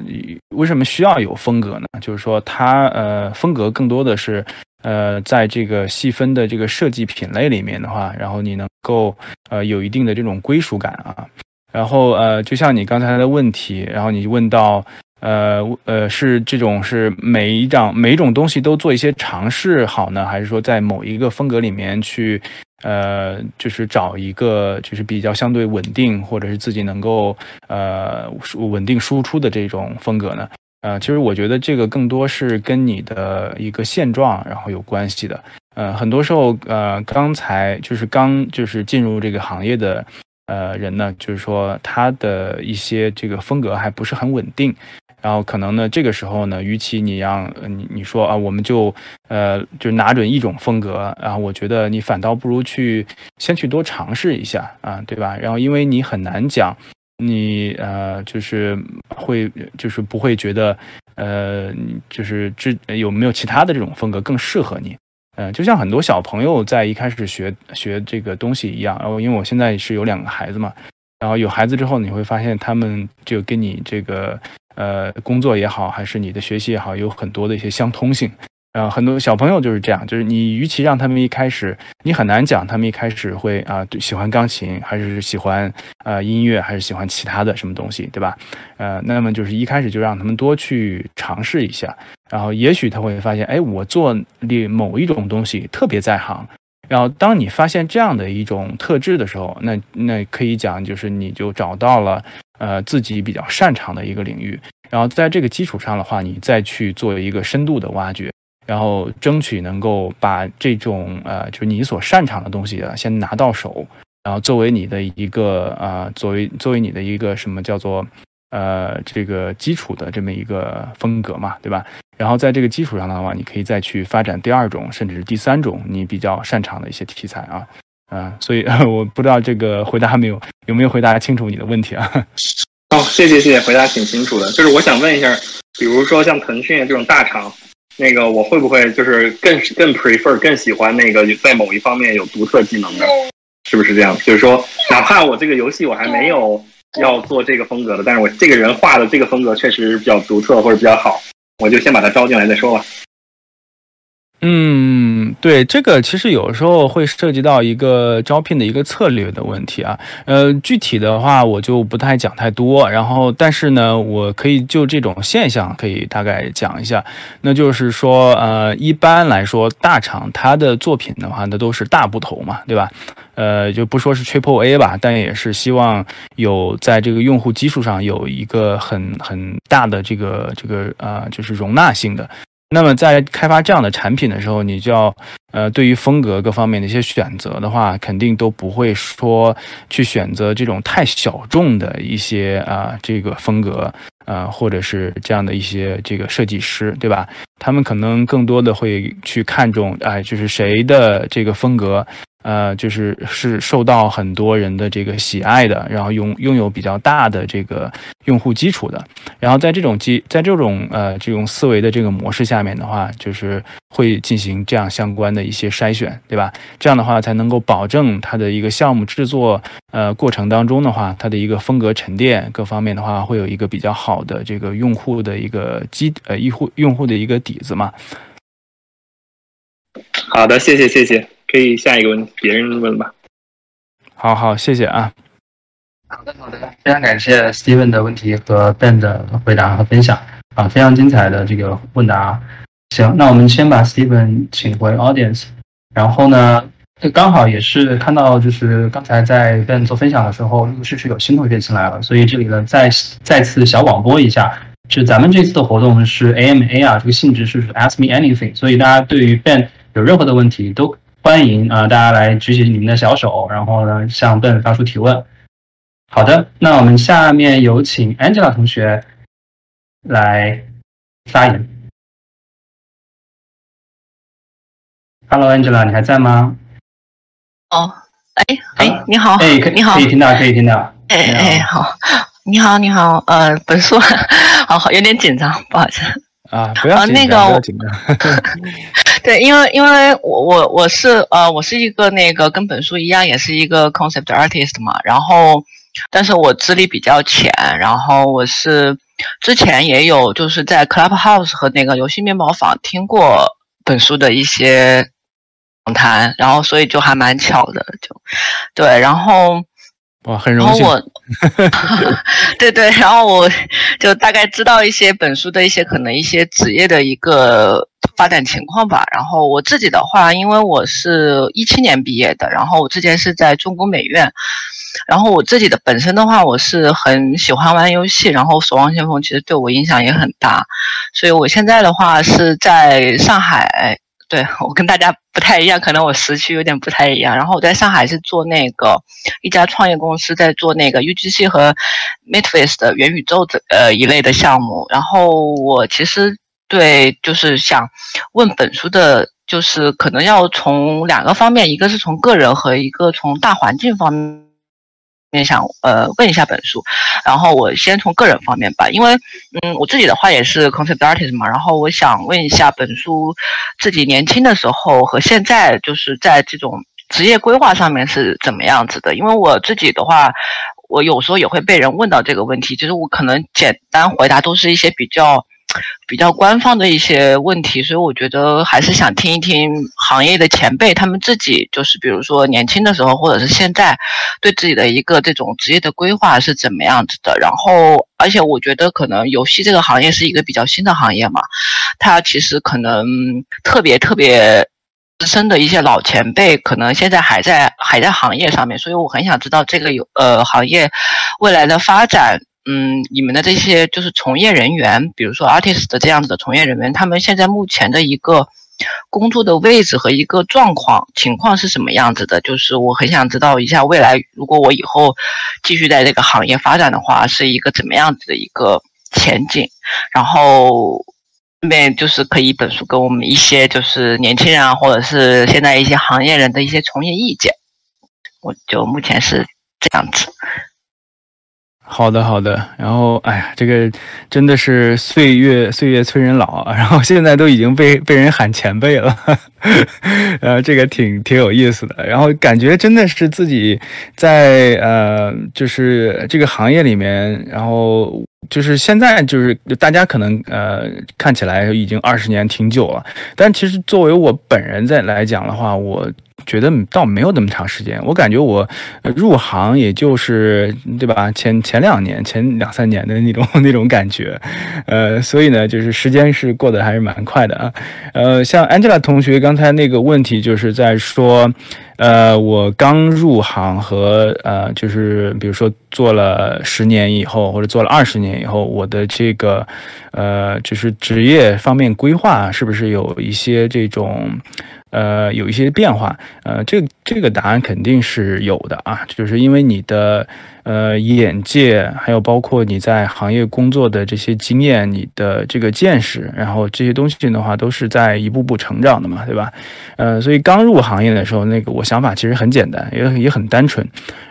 为什么需要有风格呢？就是说它呃，风格更多的是呃，在这个细分的这个设计品类里面的话，然后你能够呃有一定的这种归属感啊。然后呃，就像你刚才的问题，然后你问到。呃呃，是这种是每一张每一种东西都做一些尝试好呢，还是说在某一个风格里面去呃，就是找一个就是比较相对稳定，或者是自己能够呃稳定输出的这种风格呢？呃，其实我觉得这个更多是跟你的一个现状然后有关系的。呃，很多时候呃，刚才就是刚就是进入这个行业的呃人呢，就是说他的一些这个风格还不是很稳定。然后可能呢，这个时候呢，与其你让你你说啊，我们就呃就拿准一种风格，然后我觉得你反倒不如去先去多尝试一下啊，对吧？然后因为你很难讲，你呃就是会就是不会觉得呃就是这有没有其他的这种风格更适合你？嗯，就像很多小朋友在一开始学学这个东西一样，然后因为我现在是有两个孩子嘛，然后有孩子之后，你会发现他们就跟你这个。呃，工作也好，还是你的学习也好，有很多的一些相通性。呃，很多小朋友就是这样，就是你与其让他们一开始，你很难讲他们一开始会啊喜欢钢琴，还是喜欢呃音乐，还是喜欢其他的什么东西，对吧？呃，那么就是一开始就让他们多去尝试一下，然后也许他会发现，哎，我做某一种东西特别在行。然后当你发现这样的一种特质的时候，那那可以讲就是你就找到了。呃，自己比较擅长的一个领域，然后在这个基础上的话，你再去做一个深度的挖掘，然后争取能够把这种呃，就是你所擅长的东西啊，先拿到手，然后作为你的一个啊，作为作为你的一个什么叫做呃这个基础的这么一个风格嘛，对吧？然后在这个基础上的话，你可以再去发展第二种，甚至是第三种你比较擅长的一些题材啊。啊，所以 *laughs* 我不知道这个回答没有有没有回答清楚你的问题啊？*laughs* 哦，谢谢谢谢，回答挺清楚的。就是我想问一下，比如说像腾讯这种大厂，那个我会不会就是更更 prefer 更喜欢那个在某一方面有独特技能的？是不是这样？就是说，哪怕我这个游戏我还没有要做这个风格的，但是我这个人画的这个风格确实比较独特或者比较好，我就先把他招进来再说吧。嗯，对，这个其实有时候会涉及到一个招聘的一个策略的问题啊。呃，具体的话我就不太讲太多，然后但是呢，我可以就这种现象可以大概讲一下。那就是说，呃，一般来说，大厂它的作品的话，那都是大部头嘛，对吧？呃，就不说是 Triple A 吧，但也是希望有在这个用户基础上有一个很很大的这个这个呃，就是容纳性的。那么在开发这样的产品的时候，你就要呃，对于风格各方面的一些选择的话，肯定都不会说去选择这种太小众的一些啊这个风格，呃，或者是这样的一些这个设计师，对吧？他们可能更多的会去看重，哎，就是谁的这个风格。呃，就是是受到很多人的这个喜爱的，然后拥拥有比较大的这个用户基础的，然后在这种基在这种呃这种思维的这个模式下面的话，就是会进行这样相关的一些筛选，对吧？这样的话才能够保证它的一个项目制作呃过程当中的话，它的一个风格沉淀各方面的话，会有一个比较好的这个用户的一个基呃用户用户的一个底子嘛。好的，谢谢谢谢。可以下一个问题，别人问吧。好好，谢谢啊。好的好的，非常感谢 Steven 的问题和 Ben 的回答和分享啊，非常精彩的这个问答。行，那我们先把 Steven 请回 Audience，然后呢，刚好也是看到就是刚才在 Ben 做分享的时候，陆陆续续有新同学进来了，所以这里呢再再次小广播一下，就咱们这次的活动是 AMA 啊，这个性质是 Ask Me Anything，所以大家对于 Ben 有任何的问题都。欢迎啊，大家来举起你们的小手，然后呢向笨发出提问。好的，那我们下面有请 Angela 同学来发言。Hello，Angela，你还在吗？哦，哎哎，你好，哎，你好，可以听到，可以听到。哎哎，好，你好，你好，呃，本硕，*laughs* 好好，有点紧张，不好意思。啊，不要紧张，不要紧张。*laughs* 对，因为因为我我我是呃我是一个那个跟本书一样，也是一个 concept artist 嘛。然后但是我资历比较浅，然后我是之前也有就是在 Clubhouse 和那个游戏面包坊听过本书的一些访谈，然后所以就还蛮巧的，就对，然后。哇，很荣幸。然后我 *laughs* *laughs* 对对，然后我就大概知道一些本书的一些可能一些职业的一个发展情况吧。然后我自己的话，因为我是一七年毕业的，然后我之前是在中国美院。然后我自己的本身的话，我是很喜欢玩游戏，然后《守望先锋》其实对我影响也很大。所以我现在的话是在上海。对 *laughs* 我跟大家不太一样，可能我时区有点不太一样。然后我在上海是做那个一家创业公司，在做那个 UGC 和 Metaverse 的元宇宙的呃一类的项目。然后我其实对就是想问本书的，就是可能要从两个方面，一个是从个人和一个从大环境方面。面想呃问一下本书，然后我先从个人方面吧，因为嗯我自己的话也是 concept artist 嘛，然后我想问一下本书自己年轻的时候和现在就是在这种职业规划上面是怎么样子的？因为我自己的话，我有时候也会被人问到这个问题，就是我可能简单回答都是一些比较。比较官方的一些问题，所以我觉得还是想听一听行业的前辈他们自己，就是比如说年轻的时候，或者是现在，对自己的一个这种职业的规划是怎么样子的。然后，而且我觉得可能游戏这个行业是一个比较新的行业嘛，它其实可能特别特别资深的一些老前辈，可能现在还在还在行业上面，所以我很想知道这个有呃行业未来的发展。嗯，你们的这些就是从业人员，比如说 artist 的这样子的从业人员，他们现在目前的一个工作的位置和一个状况情况是什么样子的？就是我很想知道一下，未来如果我以后继续在这个行业发展的话，是一个怎么样子的一个前景？然后顺便就是可以本书给我们一些就是年轻人啊，或者是现在一些行业人的一些从业意见。我就目前是这样子。好的，好的。然后，哎呀，这个真的是岁月岁月催人老。然后现在都已经被被人喊前辈了，*laughs* 呃，这个挺挺有意思的。然后感觉真的是自己在呃，就是这个行业里面，然后就是现在就是大家可能呃看起来已经二十年挺久了，但其实作为我本人在来讲的话，我。觉得倒没有那么长时间，我感觉我入行也就是对吧？前前两年、前两三年的那种 *laughs* 那种感觉，呃，所以呢，就是时间是过得还是蛮快的啊。呃，像 Angela 同学刚才那个问题，就是在说，呃，我刚入行和呃，就是比如说做了十年以后，或者做了二十年以后，我的这个呃，就是职业方面规划是不是有一些这种。呃，有一些变化，呃，这这个答案肯定是有的啊，就是因为你的呃眼界，还有包括你在行业工作的这些经验，你的这个见识，然后这些东西的话，都是在一步步成长的嘛，对吧？呃，所以刚入行业的时候，那个我想法其实很简单，也也很单纯，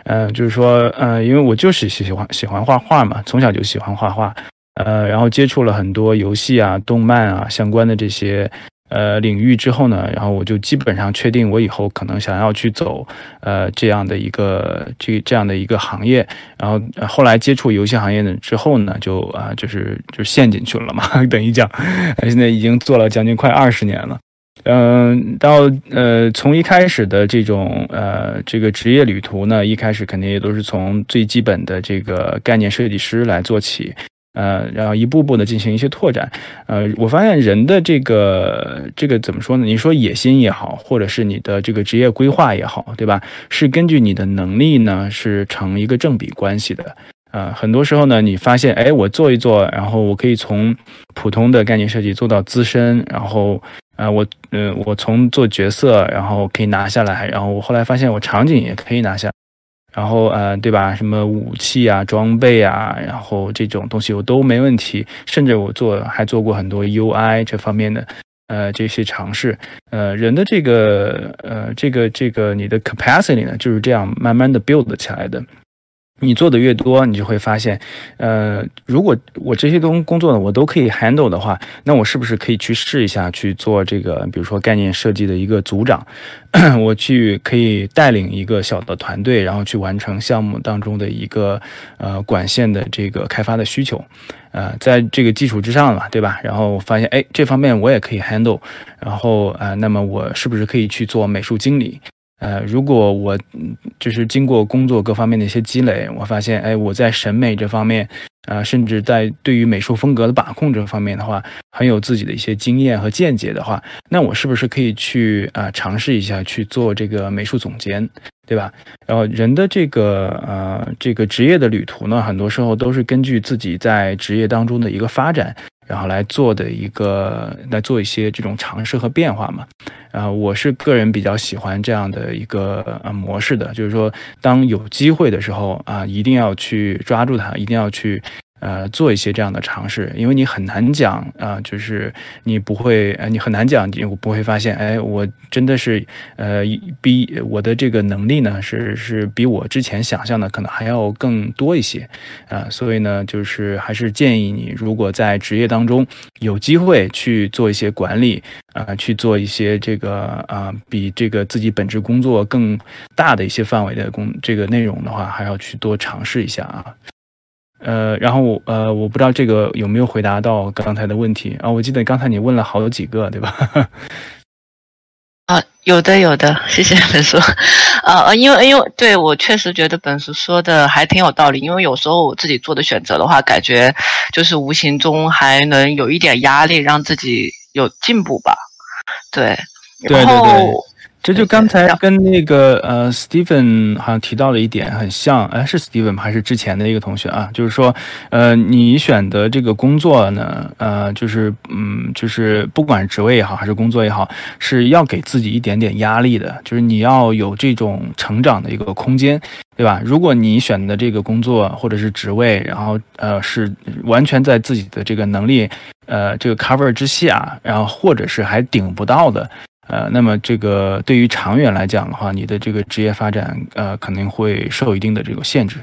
呃，就是说，呃，因为我就是喜欢喜欢画画嘛，从小就喜欢画画，呃，然后接触了很多游戏啊、动漫啊相关的这些。呃，领域之后呢，然后我就基本上确定我以后可能想要去走呃这样的一个这这样的一个行业，然后后来接触游戏行业呢之后呢，就啊就是就陷进去了嘛，*laughs* 等于讲，现在已经做了将近快二十年了，嗯，到呃从一开始的这种呃这个职业旅途呢，一开始肯定也都是从最基本的这个概念设计师来做起。呃，然后一步步的进行一些拓展，呃，我发现人的这个这个怎么说呢？你说野心也好，或者是你的这个职业规划也好，对吧？是根据你的能力呢，是成一个正比关系的。呃，很多时候呢，你发现，哎，我做一做，然后我可以从普通的概念设计做到资深，然后，呃，我，呃，我从做角色，然后可以拿下来，然后我后来发现我场景也可以拿下。然后呃，对吧？什么武器啊、装备啊，然后这种东西我都没问题。甚至我做还做过很多 UI 这方面的呃这些尝试。呃，人的这个呃这个这个你的 capacity 呢，就是这样慢慢的 build 起来的。你做的越多，你就会发现，呃，如果我这些东工作呢，我都可以 handle 的话，那我是不是可以去试一下去做这个，比如说概念设计的一个组长，*clears throat* 我去可以带领一个小的团队，然后去完成项目当中的一个呃管线的这个开发的需求，呃，在这个基础之上嘛，对吧？然后发现，哎，这方面我也可以 handle，然后啊，那么我是不是可以去做美术经理？呃，如果我就是经过工作各方面的一些积累，我发现，哎，我在审美这方面，啊，甚至在对于美术风格的把控这方面的话，很有自己的一些经验和见解的话，那我是不是可以去啊尝试一下去做这个美术总监，对吧？然后人的这个呃这个职业的旅途呢，很多时候都是根据自己在职业当中的一个发展。然后来做的一个来做一些这种尝试和变化嘛，啊，我是个人比较喜欢这样的一个呃模式的，就是说当有机会的时候啊，一定要去抓住它，一定要去。呃，做一些这样的尝试，因为你很难讲啊，就是你不会，呃，你很难讲，你不会发现，哎，我真的是，呃，比我的这个能力呢，是是比我之前想象的可能还要更多一些，啊，所以呢，就是还是建议你，如果在职业当中有机会去做一些管理，啊，去做一些这个啊，比这个自己本职工作更大的一些范围的工这个内容的话，还要去多尝试一下啊。呃，然后我呃，我不知道这个有没有回答到刚才的问题啊？我记得刚才你问了好几个，对吧？啊，有的有的，谢谢 *laughs* 本叔。呃，因为因为对我确实觉得本叔说的还挺有道理，因为有时候我自己做的选择的话，感觉就是无形中还能有一点压力，让自己有进步吧。对，然后。这就刚才跟那个呃，Steven 好像提到了一点很像，哎，是 Steven 吗？还是之前的一个同学啊？就是说，呃，你选择这个工作呢，呃，就是嗯，就是不管职位也好，还是工作也好，是要给自己一点点压力的，就是你要有这种成长的一个空间，对吧？如果你选的这个工作或者是职位，然后呃是完全在自己的这个能力呃这个 cover 之下，然后或者是还顶不到的。呃，那么这个对于长远来讲的话，你的这个职业发展，呃，肯定会受一定的这个限制。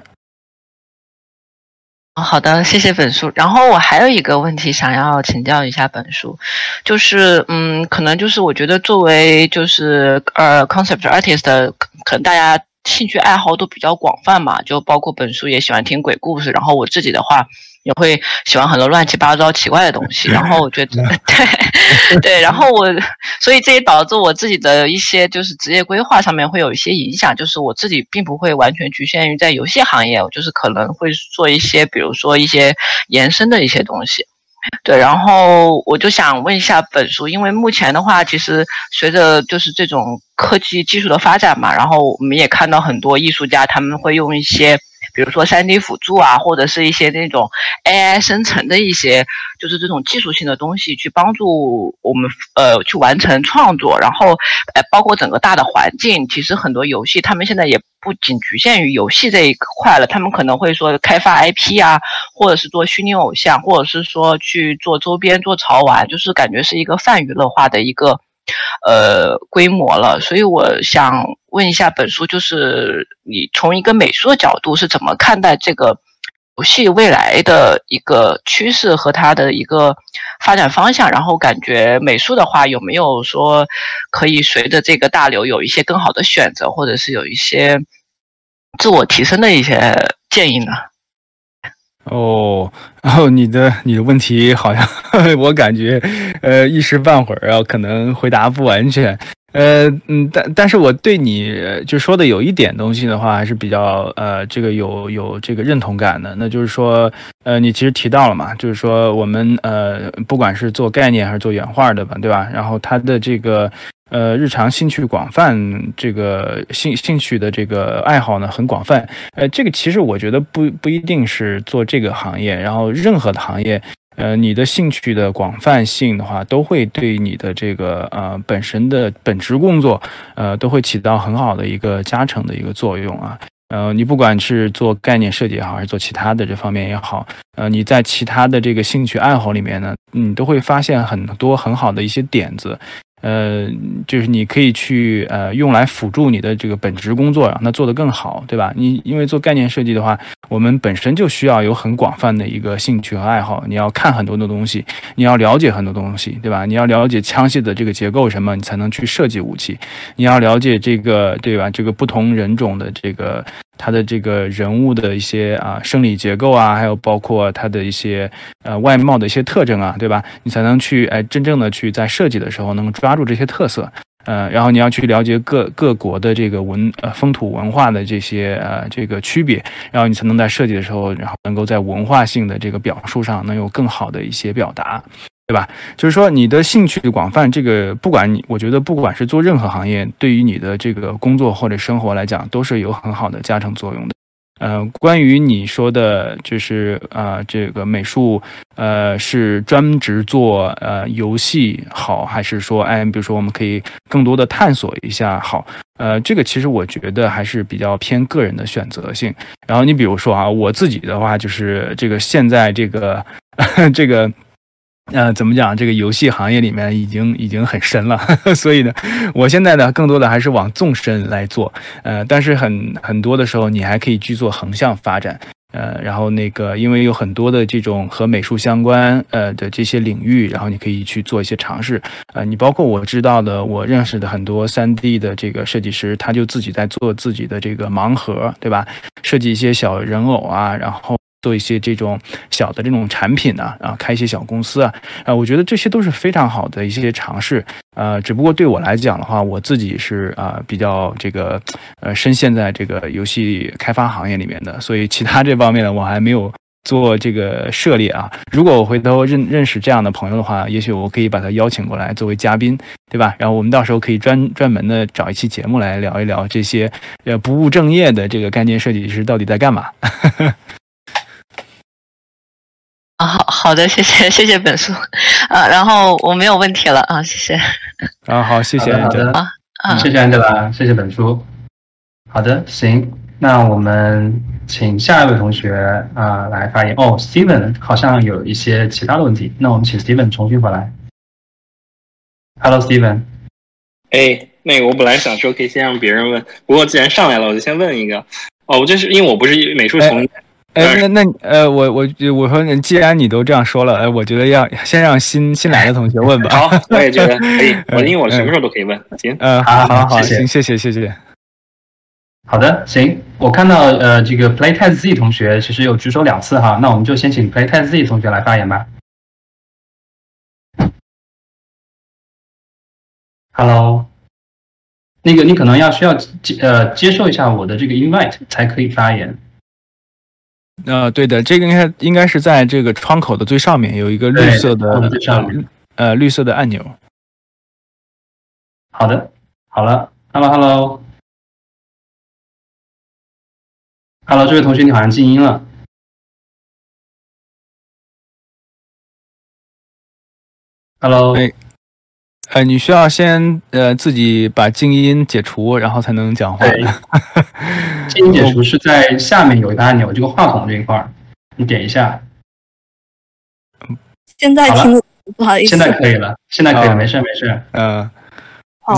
好的，谢谢本叔。然后我还有一个问题想要请教一下本叔，就是，嗯，可能就是我觉得作为就是呃 concept artist，可能大家兴趣爱好都比较广泛嘛，就包括本叔也喜欢听鬼故事，然后我自己的话。也会喜欢很多乱七八糟、奇怪的东西，然后我觉得，*laughs* 对对，然后我，所以这也导致我自己的一些就是职业规划上面会有一些影响，就是我自己并不会完全局限于在游戏行业，我就是可能会做一些，比如说一些延伸的一些东西，对，然后我就想问一下本书，因为目前的话，其实随着就是这种科技技术的发展嘛，然后我们也看到很多艺术家他们会用一些。比如说三 D 辅助啊，或者是一些那种 AI 生成的一些，就是这种技术性的东西，去帮助我们呃去完成创作。然后呃，包括整个大的环境，其实很多游戏他们现在也不仅局限于游戏这一块了，他们可能会说开发 IP 啊，或者是做虚拟偶像，或者是说去做周边、做潮玩，就是感觉是一个泛娱乐化的一个。呃，规模了，所以我想问一下本书，就是你从一个美术的角度是怎么看待这个游戏未来的一个趋势和它的一个发展方向？然后感觉美术的话，有没有说可以随着这个大流有一些更好的选择，或者是有一些自我提升的一些建议呢？哦，然后你的你的问题好像我感觉，呃，一时半会儿啊，可能回答不完全。呃，嗯，但但是我对你就说的有一点东西的话，还是比较呃，这个有有这个认同感的。那就是说，呃，你其实提到了嘛，就是说我们呃，不管是做概念还是做原画的吧，对吧？然后它的这个。呃，日常兴趣广泛，这个兴兴趣的这个爱好呢很广泛。呃，这个其实我觉得不不一定是做这个行业，然后任何的行业，呃，你的兴趣的广泛性的话，都会对你的这个呃本身的本职工作，呃，都会起到很好的一个加成的一个作用啊。呃，你不管是做概念设计也好，还是做其他的这方面也好，呃，你在其他的这个兴趣爱好里面呢，你都会发现很多很好的一些点子。呃，就是你可以去呃用来辅助你的这个本职工作，让它做得更好，对吧？你因为做概念设计的话，我们本身就需要有很广泛的一个兴趣和爱好，你要看很多的东西，你要了解很多东西，对吧？你要了解枪械的这个结构什么，你才能去设计武器。你要了解这个，对吧？这个不同人种的这个它的这个人物的一些啊生理结构啊，还有包括它的一些呃外貌的一些特征啊，对吧？你才能去哎真正的去在设计的时候能抓住这些特色。呃，然后你要去了解各各国的这个文呃风土文化的这些呃这个区别，然后你才能在设计的时候，然后能够在文化性的这个表述上能有更好的一些表达，对吧？就是说你的兴趣广泛，这个不管你，我觉得不管是做任何行业，对于你的这个工作或者生活来讲，都是有很好的加成作用的。呃，关于你说的，就是呃，这个美术，呃，是专职做呃游戏好，还是说，哎，比如说我们可以更多的探索一下好？呃，这个其实我觉得还是比较偏个人的选择性。然后你比如说啊，我自己的话就是这个现在这个 *laughs* 这个。呃，怎么讲？这个游戏行业里面已经已经很深了，*laughs* 所以呢，我现在呢，更多的还是往纵深来做。呃，但是很很多的时候，你还可以去做横向发展。呃，然后那个，因为有很多的这种和美术相关呃的这些领域，然后你可以去做一些尝试。呃，你包括我知道的，我认识的很多三 D 的这个设计师，他就自己在做自己的这个盲盒，对吧？设计一些小人偶啊，然后。做一些这种小的这种产品呢，啊，开一些小公司啊，啊，我觉得这些都是非常好的一些尝试，呃，只不过对我来讲的话，我自己是啊比较这个呃深陷在这个游戏开发行业里面的，所以其他这方面呢，我还没有做这个涉猎啊。如果我回头认认识这样的朋友的话，也许我可以把他邀请过来作为嘉宾，对吧？然后我们到时候可以专专门的找一期节目来聊一聊这些呃不务正业的这个概念设计师到底在干嘛。*laughs* 啊，好好的，谢谢 *laughs* 谢谢本叔，啊，然后我没有问题了啊，谢谢。啊，好，谢谢，好的，啊，谢谢 Angela，谢谢本叔。好的，行，那我们请下一位同学啊来发言。哦，Steven 好像有一些其他的问题，那我们请 Steven 重新回来。Hello，Steven。哎，那个我本来想说可以先让别人问，不过既然上来了，我就先问一个。哦，我就是因为我不是美术从业。哎，那那呃，我我我说，既然你都这样说了，哎，我觉得要先让新新来的同学问吧。好，我也觉得可以。*laughs* 我因为我什么时候都可以问。行，嗯，好好好，行，谢谢谢谢。好的，行，我看到呃，这个 Playtest Z 同学其实有举手两次哈，那我们就先请 Playtest Z 同学来发言吧。Hello，那个你可能要需要接呃接受一下我的这个 invite 才可以发言。呃，对的，这个应该应该是在这个窗口的最上面有一个绿色的呃绿色的按钮。好的，好了，Hello，Hello，Hello，这位同学你好像静音了。Hello。呃，你需要先呃自己把静音解除，然后才能讲话。*laughs* 静音解除是在下面有一个按钮，这个话筒这一块儿，你点一下。现在听不好意思。现在可以了，现在可以了，没事没事。嗯。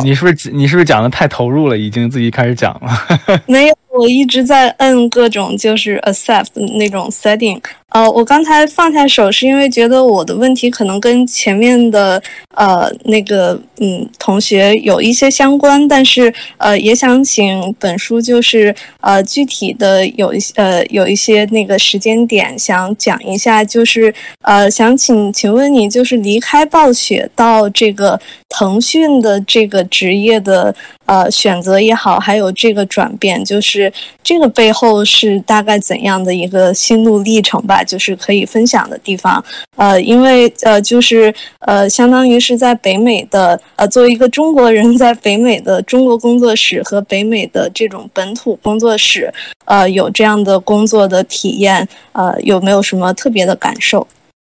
你是不是你是不是讲的太投入了？已经自己开始讲了。*laughs* 没有，我一直在摁各种就是 accept 那种 setting。呃，我刚才放下手是因为觉得我的问题可能跟前面的呃那个嗯同学有一些相关，但是呃也想请本书就是呃具体的有一呃有一些那个时间点想讲一下，就是呃想请请问你就是离开暴雪到这个腾讯的这个职业的呃选择也好，还有这个转变，就是这个背后是大概怎样的一个心路历程吧？就是可以分享的地方，呃，因为呃，就是呃，相当于是在北美的呃，作为一个中国人在北美的中国工作室和北美的这种本土工作室，呃，有这样的工作的体验，呃，有没有什么特别的感受？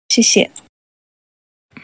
谢谢。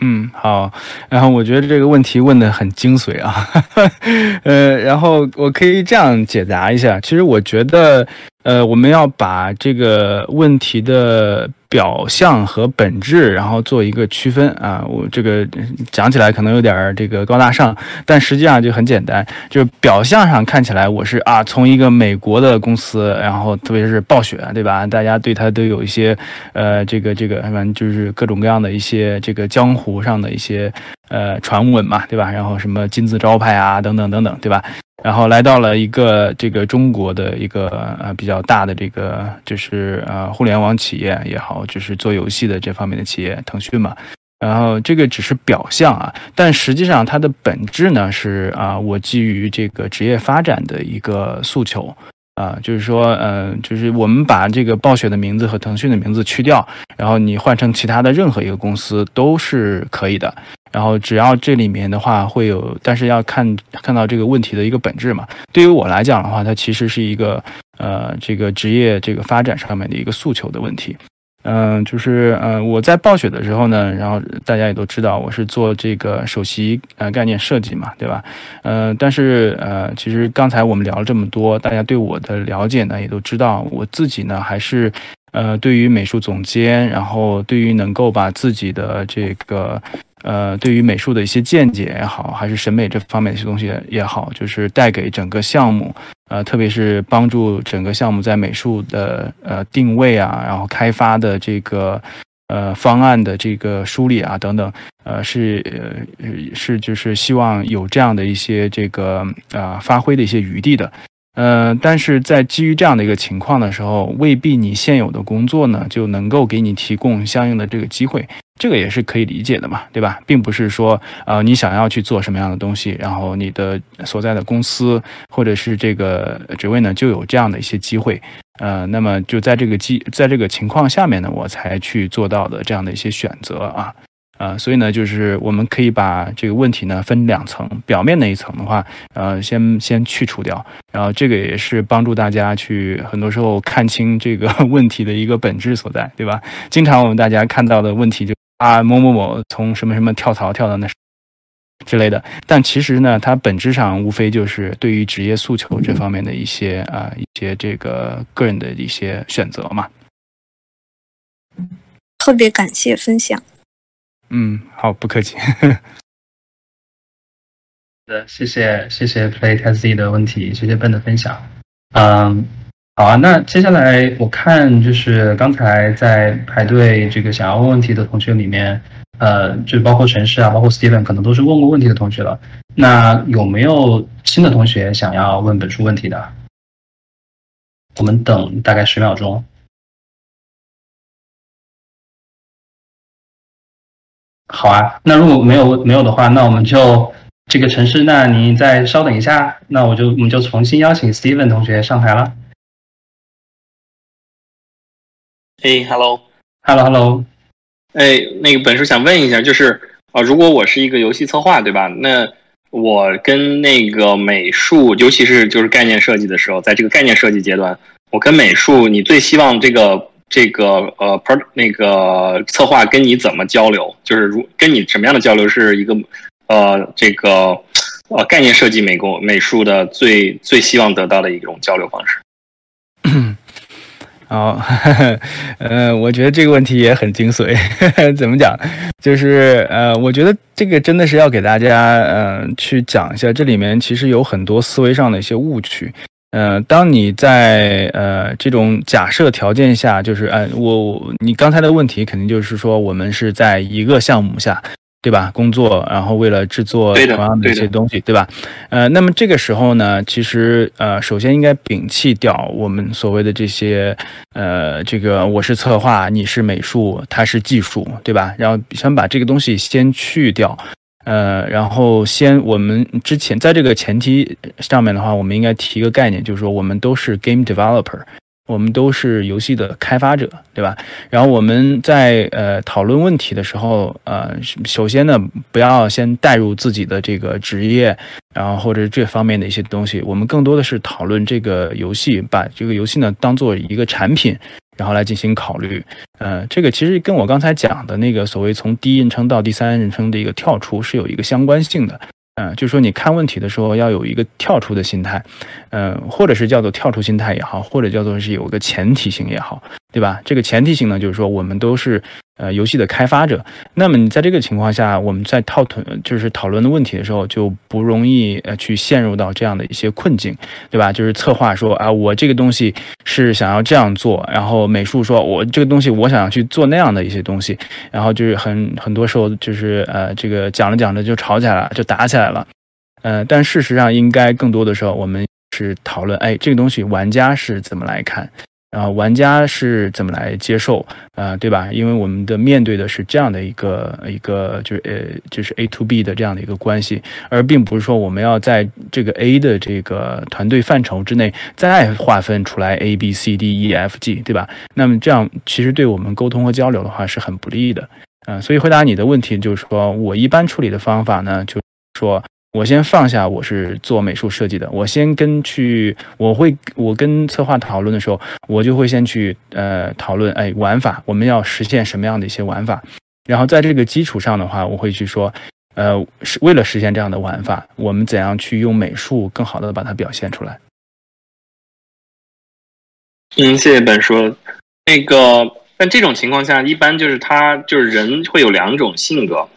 嗯，好。然后我觉得这个问题问的很精髓啊，*laughs* 呃，然后我可以这样解答一下。其实我觉得，呃，我们要把这个问题的表象和本质，然后做一个区分啊。我这个讲起来可能有点儿这个高大上，但实际上就很简单，就是表象上看起来我是啊，从一个美国的公司，然后特别是暴雪，对吧？大家对它都有一些呃，这个这个反正就是各种各样的一些这个江湖上的一些呃传闻嘛，对吧？然后什么金字招牌啊，等等等等，对吧？然后来到了一个这个中国的一个呃比较大的这个就是呃互联网企业也好，就是做游戏的这方面的企业，腾讯嘛。然后这个只是表象啊，但实际上它的本质呢是啊，我基于这个职业发展的一个诉求啊，就是说呃，就是我们把这个暴雪的名字和腾讯的名字去掉，然后你换成其他的任何一个公司都是可以的。然后只要这里面的话会有，但是要看看到这个问题的一个本质嘛。对于我来讲的话，它其实是一个呃这个职业这个发展上面的一个诉求的问题。嗯，就是呃我在暴雪的时候呢，然后大家也都知道我是做这个首席呃概念设计嘛，对吧？呃，但是呃其实刚才我们聊了这么多，大家对我的了解呢也都知道，我自己呢还是呃对于美术总监，然后对于能够把自己的这个。呃，对于美术的一些见解也好，还是审美这方面的一些东西也好，就是带给整个项目，呃，特别是帮助整个项目在美术的呃定位啊，然后开发的这个呃方案的这个梳理啊等等，呃，是呃是就是希望有这样的一些这个呃发挥的一些余地的。呃，但是在基于这样的一个情况的时候，未必你现有的工作呢就能够给你提供相应的这个机会，这个也是可以理解的嘛，对吧？并不是说，呃，你想要去做什么样的东西，然后你的所在的公司或者是这个职位呢就有这样的一些机会，呃，那么就在这个机在这个情况下面呢，我才去做到的这样的一些选择啊。呃，所以呢，就是我们可以把这个问题呢分两层，表面那一层的话，呃，先先去除掉，然后这个也是帮助大家去很多时候看清这个 *laughs* 问题的一个本质所在，对吧？经常我们大家看到的问题就啊某某某从什么什么跳槽跳到那之类的，但其实呢，它本质上无非就是对于职业诉求这方面的一些啊一些这个个人的一些选择嘛。特别感谢分享。嗯，好，不客气。*laughs* 好的，谢谢谢谢 Play Test 的问题，谢谢 Ben 的分享。嗯，好啊，那接下来我看就是刚才在排队这个想要问问题的同学里面，呃，就包括陈氏啊，包括 Steven，可能都是问过问题的同学了。那有没有新的同学想要问本书问题的？我们等大概十秒钟。好啊，那如果没有没有的话，那我们就这个城市，那您再稍等一下，那我就我们就重新邀请 Steven 同学上台了。哎，Hello，Hello，Hello，哎，那个本书想问一下，就是啊，如果我是一个游戏策划，对吧？那我跟那个美术，尤其是就是概念设计的时候，在这个概念设计阶段，我跟美术，你最希望这个？这个呃那个策划跟你怎么交流？就是如跟你什么样的交流是一个呃，这个呃概念设计美工美术的最最希望得到的一种交流方式。好 *coughs* *laughs* 呃，我觉得这个问题也很精髓。*laughs* 怎么讲？就是呃，我觉得这个真的是要给大家嗯去讲一下，这里面其实有很多思维上的一些误区。呃，当你在呃这种假设条件下，就是呃我你刚才的问题肯定就是说我们是在一个项目下，对吧？工作，然后为了制作同样的一些东西，对吧？呃，那么这个时候呢，其实呃，首先应该摒弃掉我们所谓的这些呃，这个我是策划，你是美术，他是技术，对吧？然后先把这个东西先去掉。呃，然后先我们之前在这个前提上面的话，我们应该提一个概念，就是说我们都是 game developer，我们都是游戏的开发者，对吧？然后我们在呃讨论问题的时候，呃，首先呢，不要先带入自己的这个职业，然后或者这方面的一些东西，我们更多的是讨论这个游戏，把这个游戏呢当做一个产品。然后来进行考虑，嗯，这个其实跟我刚才讲的那个所谓从第一人称到第三人称的一个跳出是有一个相关性的。嗯，就是说你看问题的时候要有一个跳出的心态，嗯，或者是叫做跳出心态也好，或者叫做是有个前提性也好，对吧？这个前提性呢，就是说我们都是呃游戏的开发者，那么你在这个情况下，我们在讨论就是讨论的问题的时候，就不容易呃去陷入到这样的一些困境，对吧？就是策划说啊，我这个东西是想要这样做，然后美术说我这个东西我想要去做那样的一些东西，然后就是很很多时候就是呃这个讲着讲着就吵起来了，就打起来。了，呃，但事实上应该更多的时候，我们是讨论，哎，这个东西玩家是怎么来看，然后玩家是怎么来接受，啊，对吧？因为我们的面对的是这样的一个一个，就是呃，就是 A to B 的这样的一个关系，而并不是说我们要在这个 A 的这个团队范畴之内再划分出来 A B C D E F G，对吧？那么这样其实对我们沟通和交流的话是很不利的，嗯，所以回答你的问题就是说我一般处理的方法呢，就是。说，我先放下，我是做美术设计的，我先跟去，我会，我跟策划讨论的时候，我就会先去，呃，讨论，哎，玩法，我们要实现什么样的一些玩法，然后在这个基础上的话，我会去说，呃，是为了实现这样的玩法，我们怎样去用美术更好的把它表现出来。嗯，谢谢本叔。那个，但这种情况下，一般就是他就是人会有两种性格。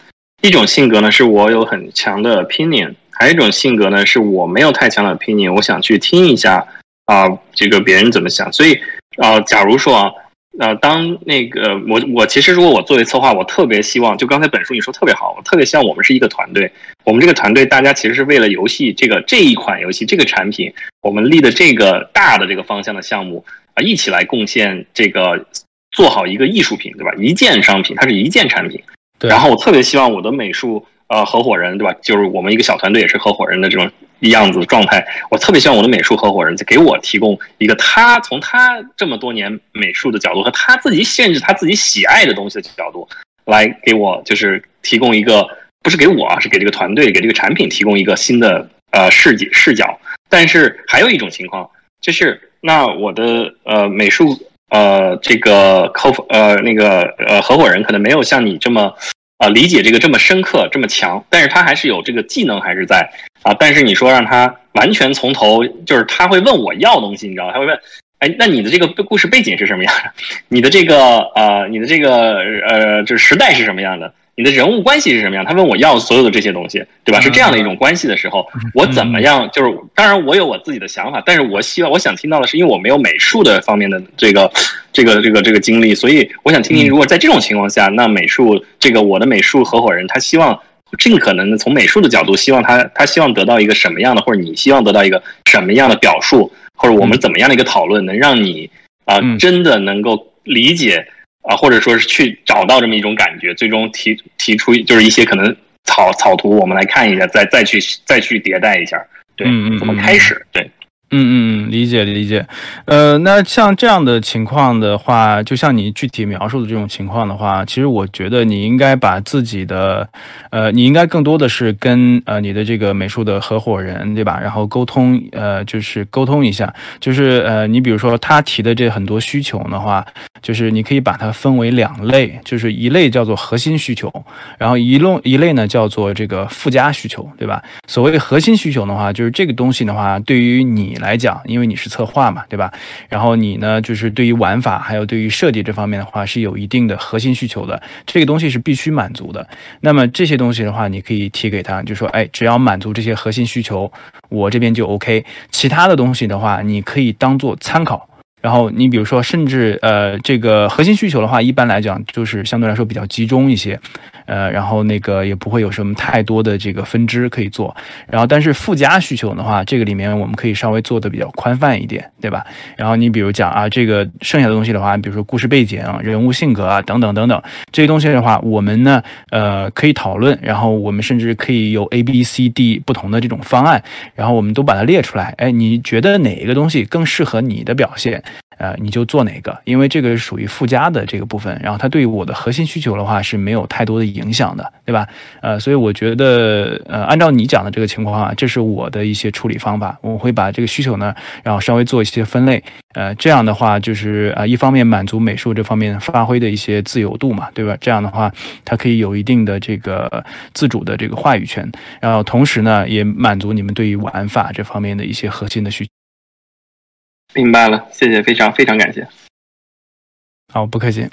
一种性格呢，是我有很强的 opinion；还有一种性格呢，是我没有太强的 opinion，我想去听一下啊，这个别人怎么想。所以啊，假如说啊，呃，当那个我我其实如果我作为策划，我特别希望，就刚才本书你说特别好，我特别希望我们是一个团队。我们这个团队大家其实是为了游戏这个这一款游戏这个产品，我们立的这个大的这个方向的项目啊，一起来贡献这个做好一个艺术品，对吧？一件商品，它是一件产品。然后我特别希望我的美术呃合伙人对吧？就是我们一个小团队也是合伙人的这种样子状态。我特别希望我的美术合伙人给我提供一个他从他这么多年美术的角度和他自己限制他自己喜爱的东西的角度来给我就是提供一个不是给我啊是给这个团队给这个产品提供一个新的呃视角视角。但是还有一种情况就是那我的呃美术。呃，这个 co 呃那个呃合伙人可能没有像你这么啊理解这个这么深刻这么强，但是他还是有这个技能还是在啊。但是你说让他完全从头，就是他会问我要东西，你知道他会问，哎，那你的这个故事背景是什么样的？*laughs* 你的这个呃你的这个呃就是时代是什么样的？你的人物关系是什么样？他问我要所有的这些东西，对吧？是这样的一种关系的时候，我怎么样？就是当然我有我自己的想法，但是我希望我想听到的是，因为我没有美术的方面的这个这个这个这个经历，所以我想听听，如果在这种情况下，那美术这个我的美术合伙人他希望尽可能的从美术的角度，希望他他希望得到一个什么样的，或者你希望得到一个什么样的表述，或者我们怎么样的一个讨论，能让你啊真的能够理解。啊，或者说是去找到这么一种感觉，最终提提出就是一些可能草草图，我们来看一下，再再去再去迭代一下，对，怎么开始？对。嗯嗯，理解理解，呃，那像这样的情况的话，就像你具体描述的这种情况的话，其实我觉得你应该把自己的，呃，你应该更多的是跟呃你的这个美术的合伙人，对吧？然后沟通，呃，就是沟通一下，就是呃，你比如说他提的这很多需求的话，就是你可以把它分为两类，就是一类叫做核心需求，然后一类一类呢叫做这个附加需求，对吧？所谓核心需求的话，就是这个东西的话，对于你。来来讲，因为你是策划嘛，对吧？然后你呢，就是对于玩法还有对于设计这方面的话，是有一定的核心需求的，这个东西是必须满足的。那么这些东西的话，你可以提给他，就说，哎，只要满足这些核心需求，我这边就 OK。其他的东西的话，你可以当做参考。然后你比如说，甚至呃，这个核心需求的话，一般来讲就是相对来说比较集中一些。呃，然后那个也不会有什么太多的这个分支可以做，然后但是附加需求的话，这个里面我们可以稍微做的比较宽泛一点，对吧？然后你比如讲啊，这个剩下的东西的话，比如说故事背景、人物性格啊等等等等这些东西的话，我们呢呃可以讨论，然后我们甚至可以有 A、B、C、D 不同的这种方案，然后我们都把它列出来。哎，你觉得哪一个东西更适合你的表现？呃，你就做哪个，因为这个是属于附加的这个部分，然后它对于我的核心需求的话是没有太多的影响的，对吧？呃，所以我觉得，呃，按照你讲的这个情况啊，这是我的一些处理方法，我会把这个需求呢，然后稍微做一些分类，呃，这样的话就是啊，一方面满足美术这方面发挥的一些自由度嘛，对吧？这样的话，它可以有一定的这个自主的这个话语权，然后同时呢，也满足你们对于玩法这方面的一些核心的需求。明白了，谢谢，非常非常感谢。好，不客气。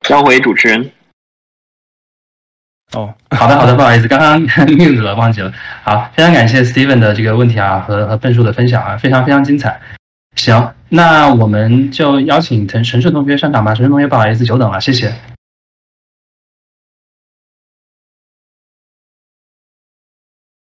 交回主持人。哦，*laughs* 好的，好的，不好意思，刚刚 *laughs* mute 了，忘记了。好，非常感谢 Steven 的这个问题啊和和笨叔的分享啊，非常非常精彩。行，那我们就邀请陈陈顺同学上场吧。陈顺同学，不好意思，久等了，谢谢。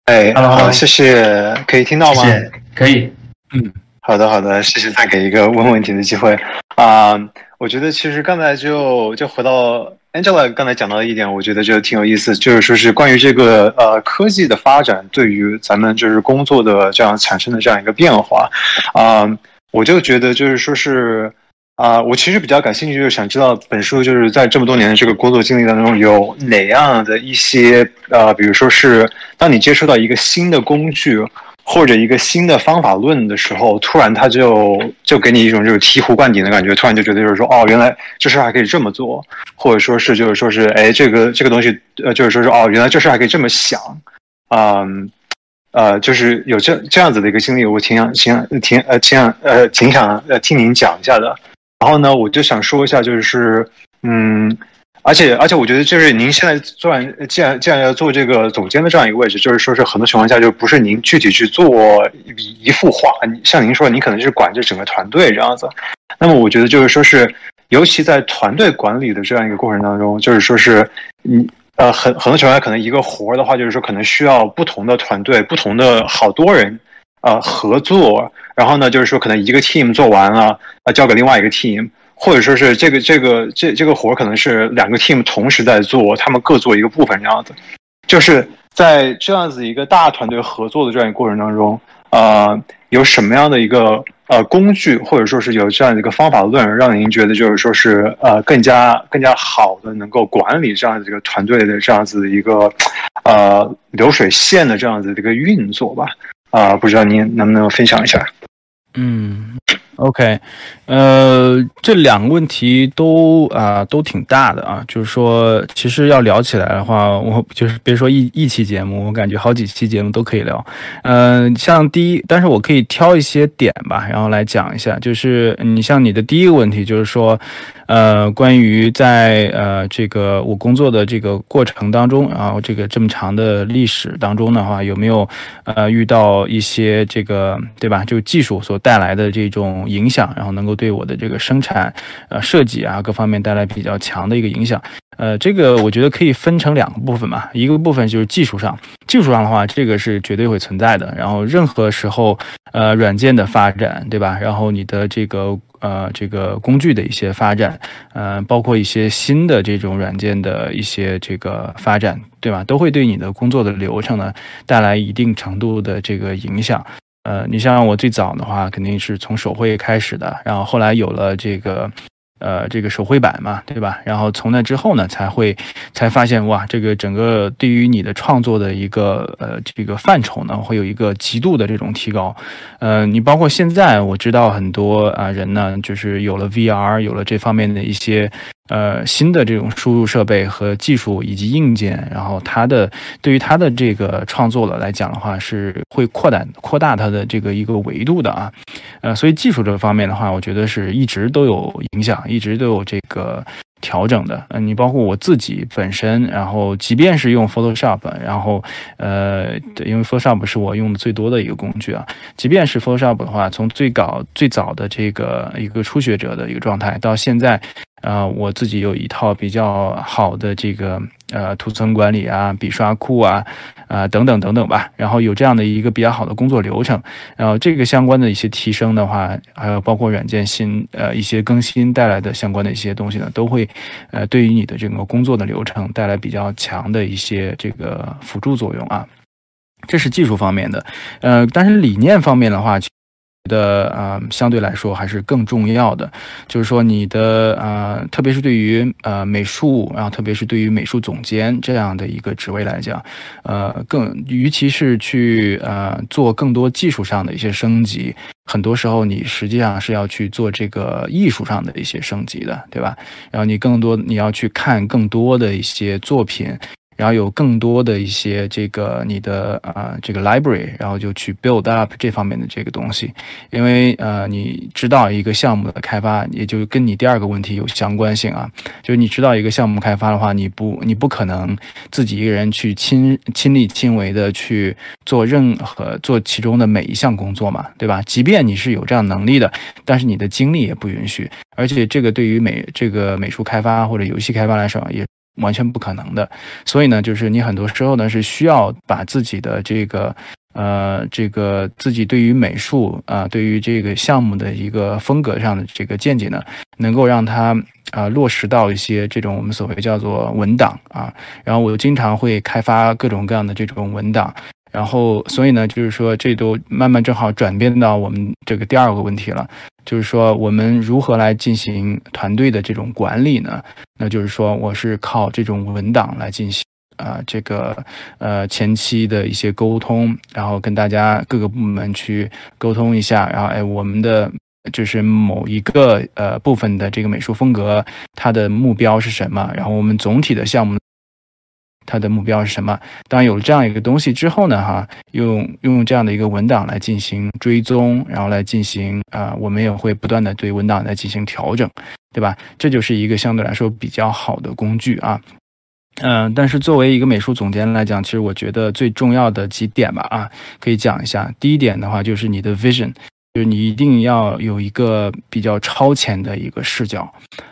哎 Hello，好，谢谢，可以听到吗？谢谢，可以。嗯好的，好的，谢谢再给一个问问题的机会啊、我觉得其实刚才就就回到 Angela 刚才讲到的一点，我觉得就挺有意思，就是说是关于这个呃科技的发展对于咱们就是工作的这样产生的这样一个变化啊、我就觉得就是说是。啊、我其实比较感兴趣，就是想知道本书就是在这么多年的这个工作经历当中，有哪样的一些呃，比如说是当你接触到一个新的工具，或者一个新的方法论的时候，突然它就就给你一种就是醍醐灌顶的感觉，突然就觉得就是说，哦，原来这事还可以这么做，或者说是就是说是，哎，这个这个东西，呃，就是说是哦，原来这事还可以这么想，嗯。呃，就是有这这样子的一个经历，我挺想、挺想、挺呃、挺想呃、挺想呃听您讲一下的。然后呢，我就想说一下，就是嗯，而且而且我觉得就是您现在做完，既然既然要做这个总监的这样一个位置，就是说是很多情况下就不是您具体去做一一幅画，像您说，您可能是管着整个团队这样子。那么我觉得就是说是，尤其在团队管理的这样一个过程当中，就是说是你。呃，很很多情况下，可能一个活儿的话，就是说可能需要不同的团队、不同的好多人，呃，合作。然后呢，就是说可能一个 team 做完了，呃，交给另外一个 team，或者说是这个这个这这个活儿可能是两个 team 同时在做，他们各做一个部分这样子。就是在这样子一个大团队合作的这样一个过程当中，呃，有什么样的一个呃工具，或者说是有这样的一个方法论，让您觉得就是说是呃更加更加好的能够管理这样的一个团队的这样子一个呃流水线的这样子的一个运作吧？啊、不知道您能不能分享一下？嗯，OK，呃，这两个问题都啊、都挺大的啊，就是说，其实要聊起来的话，我就是别说一一期节目，我感觉好几期节目都可以聊。嗯、像第一，但是我可以挑一些点吧，然后来讲一下，就是你像你的第一个问题，就是说，呃，关于在呃这个我工作的这个过程当中，然后这个这么长的历史当中的话，有没有呃遇到一些这个对吧？就技术所带来的这种影响，然后能够对我的这个生产呃设计啊各方面带来比较强的一个影响。呃，这个我觉得可以分成两个部分嘛，一个部分就是技术上，技术上的话，这个是绝对会存在的。然后任何时候，呃，软件的发展，对吧？然后你的这个呃这个工具的一些发展，呃，包括一些新的这种软件的一些这个发展，对吧？都会对你的工作的流程呢带来一定程度的这个影响。呃，你像我最早的话，肯定是从手绘开始的，然后后来有了这个。呃，这个手绘板嘛，对吧？然后从那之后呢，才会才发现哇，这个整个对于你的创作的一个呃这个范畴呢，会有一个极度的这种提高。呃，你包括现在我知道很多啊、人呢，就是有了 VR，有了这方面的一些呃新的这种输入设备和技术以及硬件，然后它的对于它的这个创作了来讲的话，是会扩展扩大它的这个一个维度的啊。呃，所以技术这方面的话，我觉得是一直都有影响，一直都有这个调整的。嗯、你包括我自己本身，然后即便是用 Photoshop，然后呃，因为 Photoshop 是我用的最多的一个工具啊，即便是 Photoshop 的话，从最早最早的这个一个初学者的一个状态，到现在，啊、我自己有一套比较好的这个呃图层管理啊、笔刷库啊、啊、等等等等吧，然后有这样的一个比较好的工作流程，然后这个相关的一些提升的话，还有包括软件新呃一些更新带来的相关的一些东西呢，都会呃对于你的这个工作的流程带来比较强的一些这个辅助作用啊。这是技术方面的，呃，但是理念方面的话。的啊，相对来说还是更重要的，就是说你的啊，特别是对于呃美术，然后特别是对于美术总监这样的一个职位来讲，呃，更尤其是去呃做更多技术上的一些升级，很多时候你实际上是要去做这个艺术上的一些升级的，对吧？然后你更多你要去看更多的一些作品。然后有更多的一些这个你的啊这个 library，然后就去 build up 这方面的这个东西，因为呃你知道一个项目的开发，也就跟你第二个问题有相关性啊，就是你知道一个项目开发的话，你不你不可能自己一个人去亲亲力亲为的去做任何做其中的每一项工作嘛，对吧？即便你是有这样能力的，但是你的精力也不允许，而且这个对于美这个美术开发或者游戏开发来说也。完全不可能的，所以呢，就是你很多时候呢是需要把自己的这个呃这个自己对于美术啊，对于这个项目的一个风格上的这个见解呢，能够让它啊落实到一些这种我们所谓叫做文档啊，然后我经常会开发各种各样的这种文档。然后，所以呢，就是说，这都慢慢正好转变到我们这个第二个问题了，就是说，我们如何来进行团队的这种管理呢？那就是说，我是靠这种文档来进行啊，这个呃前期的一些沟通，然后跟大家各个部门去沟通一下，然后哎，我们的就是某一个呃部分的这个美术风格，它的目标是什么？然后我们总体的项目。它的目标是什么？当有了这样一个东西之后呢，哈，用用这样的一个文档来进行追踪，然后来进行啊，我们也会不断的对文档来进行调整，对吧？这就是一个相对来说比较好的工具啊。嗯，但是作为一个美术总监来讲，其实我觉得最重要的几点吧，啊，可以讲一下。第一点的话，就是你的 vision。就是你一定要有一个比较超前的一个视角，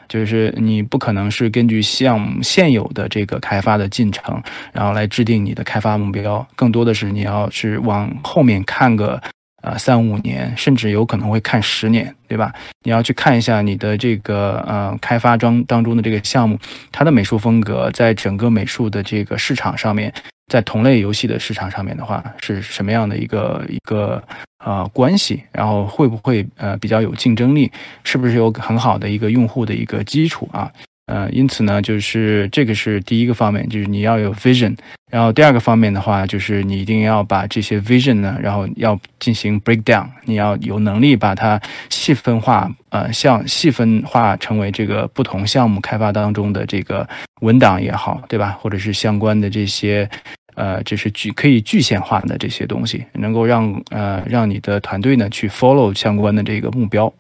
就是你不可能是根据项目现有的这个开发的进程，然后来制定你的开发目标，更多的是你要是往后面看个啊三五年，甚至有可能会看十年，对吧？你要去看一下你的这个呃开发中当中的这个项目，它的美术风格在整个美术的这个市场上面。在同类游戏的市场上面的话，是什么样的一个一个啊关系？然后会不会呃比较有竞争力？是不是有很好的一个用户的一个基础啊？呃，因此呢，就是这个是第一个方面，就是你要有 vision。然后第二个方面的话，就是你一定要把这些 vision 呢，然后要进行 breakdown，你要有能力把它细分化，呃，像细分化成为这个不同项目开发当中的这个文档也好，对吧？或者是相关的这些，呃，就是具可以具象化的这些东西，能够让呃让你的团队呢去 follow 相关的这个目标。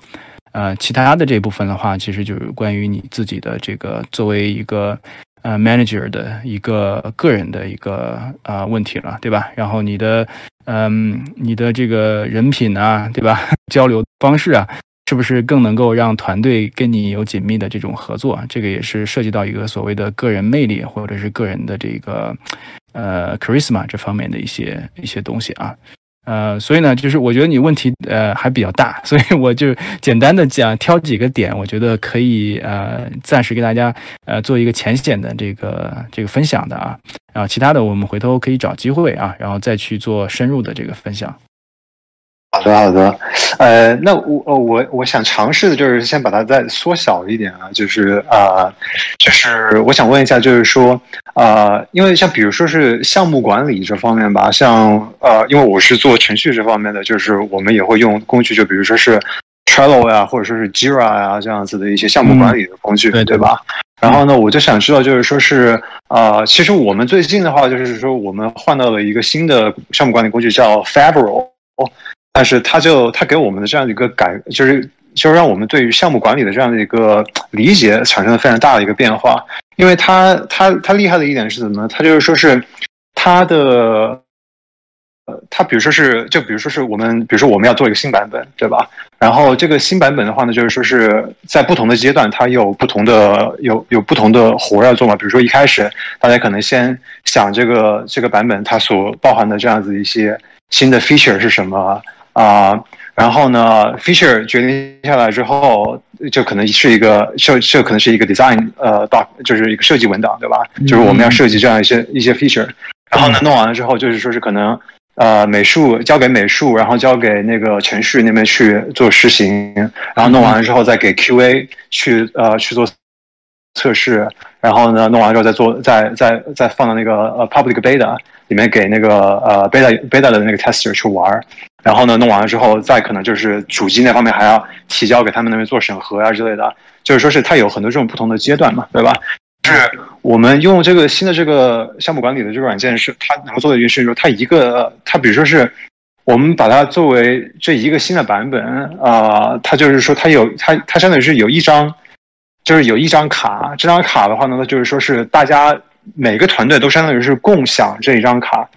呃，其他的这部分的话，其实就是关于你自己的这个作为一个呃 manager 的一个个人的一个呃问题了，对吧？然后你的嗯，你的这个人品啊，对吧？*laughs* 交流方式啊，是不是更能够让团队跟你有紧密的这种合作？这个也是涉及到一个所谓的个人魅力或者是个人的这个呃 charisma 这方面的一些一些东西啊。呃，所以呢，就是我觉得你问题呃还比较大，所以 *laughs* 我就简单的讲挑几个点，我觉得可以呃暂时给大家呃做一个浅显的这个这个分享的啊，然后其他的我们回头可以找机会啊，然后再去做深入的这个分享。好的，好的，呃，那我我我想尝试的就是先把它再缩小一点啊，就是啊，就是我想问一下，就是说啊，因为像比如说是项目管理这方面吧，像呃，因为我是做程序这方面的，就是我们也会用工具，就比如说是 Trello 呀，或者说是 Jira 呀这样子的一些项目管理的工具，对吧？然后呢，我就想知道，就是说是呃，其实我们最近的话，就是说我们换到了一个新的项目管理工具，叫 Fabro。但是他就他给我们的这样一个改，就是就是让我们对于项目管理的这样的一个理解产生了非常大的一个变化。因为他他他厉害的一点是什么呢？他就是说是他的呃，他比如说是就比如说是我们比如说我们要做一个新版本，对吧？然后这个新版本的话呢，就是说是在不同的阶段，它有不同的有有不同的活要做嘛。比如说一开始大家可能先想这个这个版本它所包含的这样子一些新的 feature 是什么。啊，然后呢，feature 决定下来之后，就可能是一个设，设可能是一个 design，呃，doc，就是一个设计文档，对吧？就是我们要设计这样一些一些 feature，然后呢，弄完了之后，就是说是可能呃美术交给美术，然后交给那个程序那边去做实行，然后弄完了之后再给 QA 去呃去做测试，然后呢弄完之后再做再再再放到那个呃 public beta 里面给那个呃 beta beta 的那个 tester 去玩，然后呢弄完了之后再可能就是主机那方面还要提交给他们那边做审核啊之类的，就是说是它有很多这种不同的阶段嘛，对吧？是我们用这个新的这个项目管理的这个软件，是它能够做的一件事，就是它一个它比如说是我们把它作为这一个新的版本啊，它就是说它有它它相当于是有一张。就是有一张卡，这张卡的话呢，就是说是大家每个团队都相当于是共享这一张卡，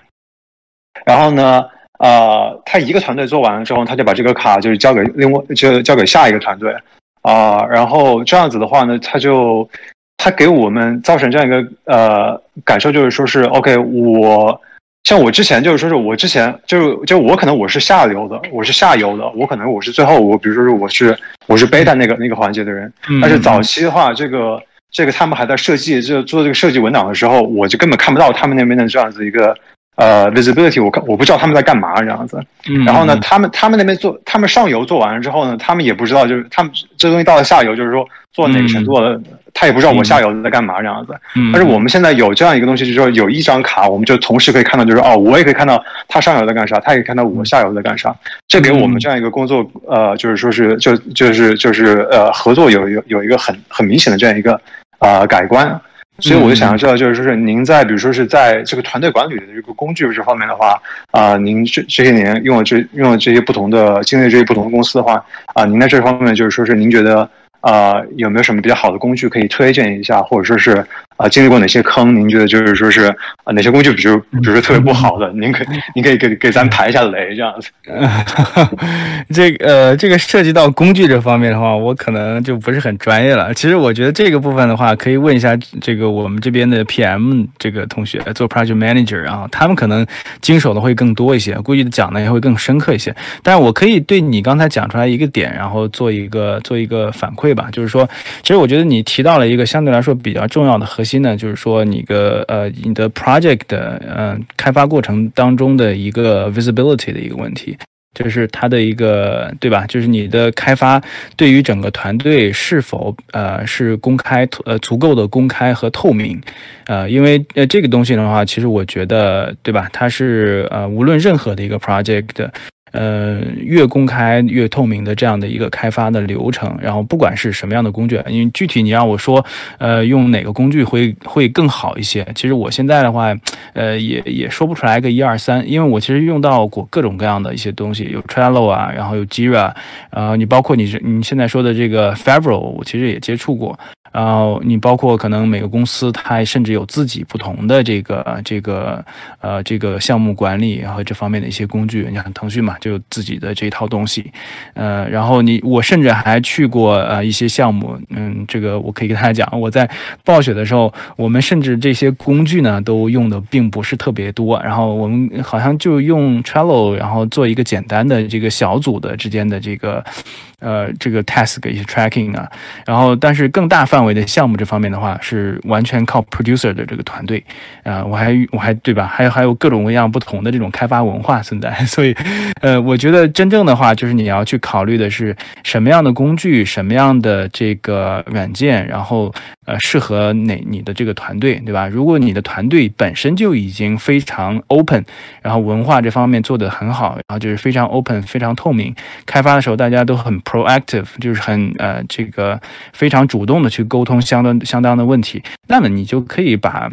然后呢，呃，他一个团队做完了之后，他就把这个卡就是交给另外就交给下一个团队啊，然后这样子的话呢，他就他给我们造成这样一个呃感受，就是说是 OK 我。像我之前就是说是我之前就是就我可能我是下流的，我是下游的，我可能我是最后我比如说是我是我是 beta 那个那个环节的人，但是早期的话，这个这个他们还在设计就做这个设计文档的时候，我就根本看不到他们那边的这样子一个呃 visibility，我看我不知道他们在干嘛这样子。然后呢，他们他们那边做他们上游做完了之后呢，他们也不知道就是他们这东西到了下游就是说做哪个程度的。他也不知道我下游在干嘛这样子，但是我们现在有这样一个东西，就是说有一张卡，我们就同时可以看到，就是哦，我也可以看到他上游在干啥，他也可以看到我下游在干啥。这给我们这样一个工作，呃，就是说是就就是就是呃，合作有有有一个很很明显的这样一个呃改观。所以我就想要知道，就是说是您在比如说是在这个团队管理的这个工具这方面的话，啊，您这这些年用了这用了这些不同的经历这些不同的公司的话，啊，您在这方面就是说是您觉得。啊，有没有什么比较好的工具可以推荐一下，或者说是啊，经历过哪些坑？您觉得就是说是啊，哪些工具，比如比如说特别不好的，您可您可以给给咱排一下雷，这样子。*laughs* 这个呃，这个涉及到工具这方面的话，我可能就不是很专业了。其实我觉得这个部分的话，可以问一下这个我们这边的 PM 这个同学做 Project Manager 啊，他们可能经手的会更多一些，估计讲的也会更深刻一些。但是我可以对你刚才讲出来一个点，然后做一个做一个反馈。吧？就是说，其实我觉得你提到了一个相对来说比较重要的核心呢，就是说你个呃你的 project 的呃开发过程当中的一个 visibility 的一个问题，就是它的一个对吧？就是你的开发对于整个团队是否呃是公开呃足够的公开和透明，呃，因为呃这个东西的话，其实我觉得对吧？它是呃无论任何的一个 project。呃，越公开越透明的这样的一个开发的流程，然后不管是什么样的工具，因为具体你让我说，呃，用哪个工具会会更好一些？其实我现在的话，呃，也也说不出来个一二三，因为我其实用到过各种各样的一些东西，有 Trello 啊，然后有 Jira，呃，你包括你你现在说的这个 Favro，我其实也接触过。然后你包括可能每个公司它甚至有自己不同的这个这个呃这个项目管理和这方面的一些工具，你看腾讯嘛就自己的这一套东西，呃，然后你我甚至还去过呃一些项目，嗯，这个我可以跟大家讲，我在暴雪的时候，我们甚至这些工具呢都用的并不是特别多，然后我们好像就用 Trello，然后做一个简单的这个小组的之间的这个。呃，这个 task 一些 tracking 啊，然后但是更大范围的项目这方面的话，是完全靠 producer 的这个团队，啊，我还我还对吧？还有还有各种各样不同的这种开发文化存在，*laughs* 所以，呃，我觉得真正的话就是你要去考虑的是什么样的工具，什么样的这个软件，然后。呃，适合哪你的这个团队，对吧？如果你的团队本身就已经非常 open，然后文化这方面做得很好，然后就是非常 open、非常透明，开发的时候大家都很 proactive，就是很呃这个非常主动的去沟通相当相当的问题，那么你就可以把。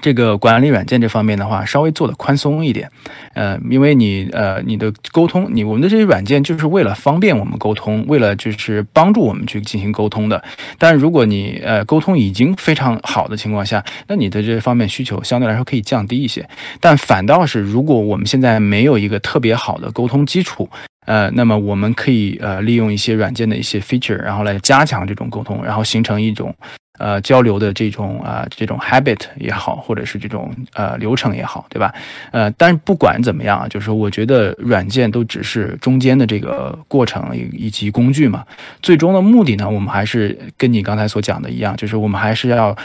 这个管理软件这方面的话，稍微做的宽松一点，呃，因为你呃你的沟通，你我们的这些软件就是为了方便我们沟通，为了就是帮助我们去进行沟通的。但如果你呃沟通已经非常好的情况下，那你的这方面需求相对来说可以降低一些。但反倒是如果我们现在没有一个特别好的沟通基础，呃，那么我们可以呃利用一些软件的一些 feature，然后来加强这种沟通，然后形成一种。呃，交流的这种啊，这种 habit 也好，或者是这种呃流程也好，对吧？呃，但是不管怎么样啊，就是我觉得软件都只是中间的这个过程以以及工具嘛。最终的目的呢，我们还是跟你刚才所讲的一样，就是我们还是要。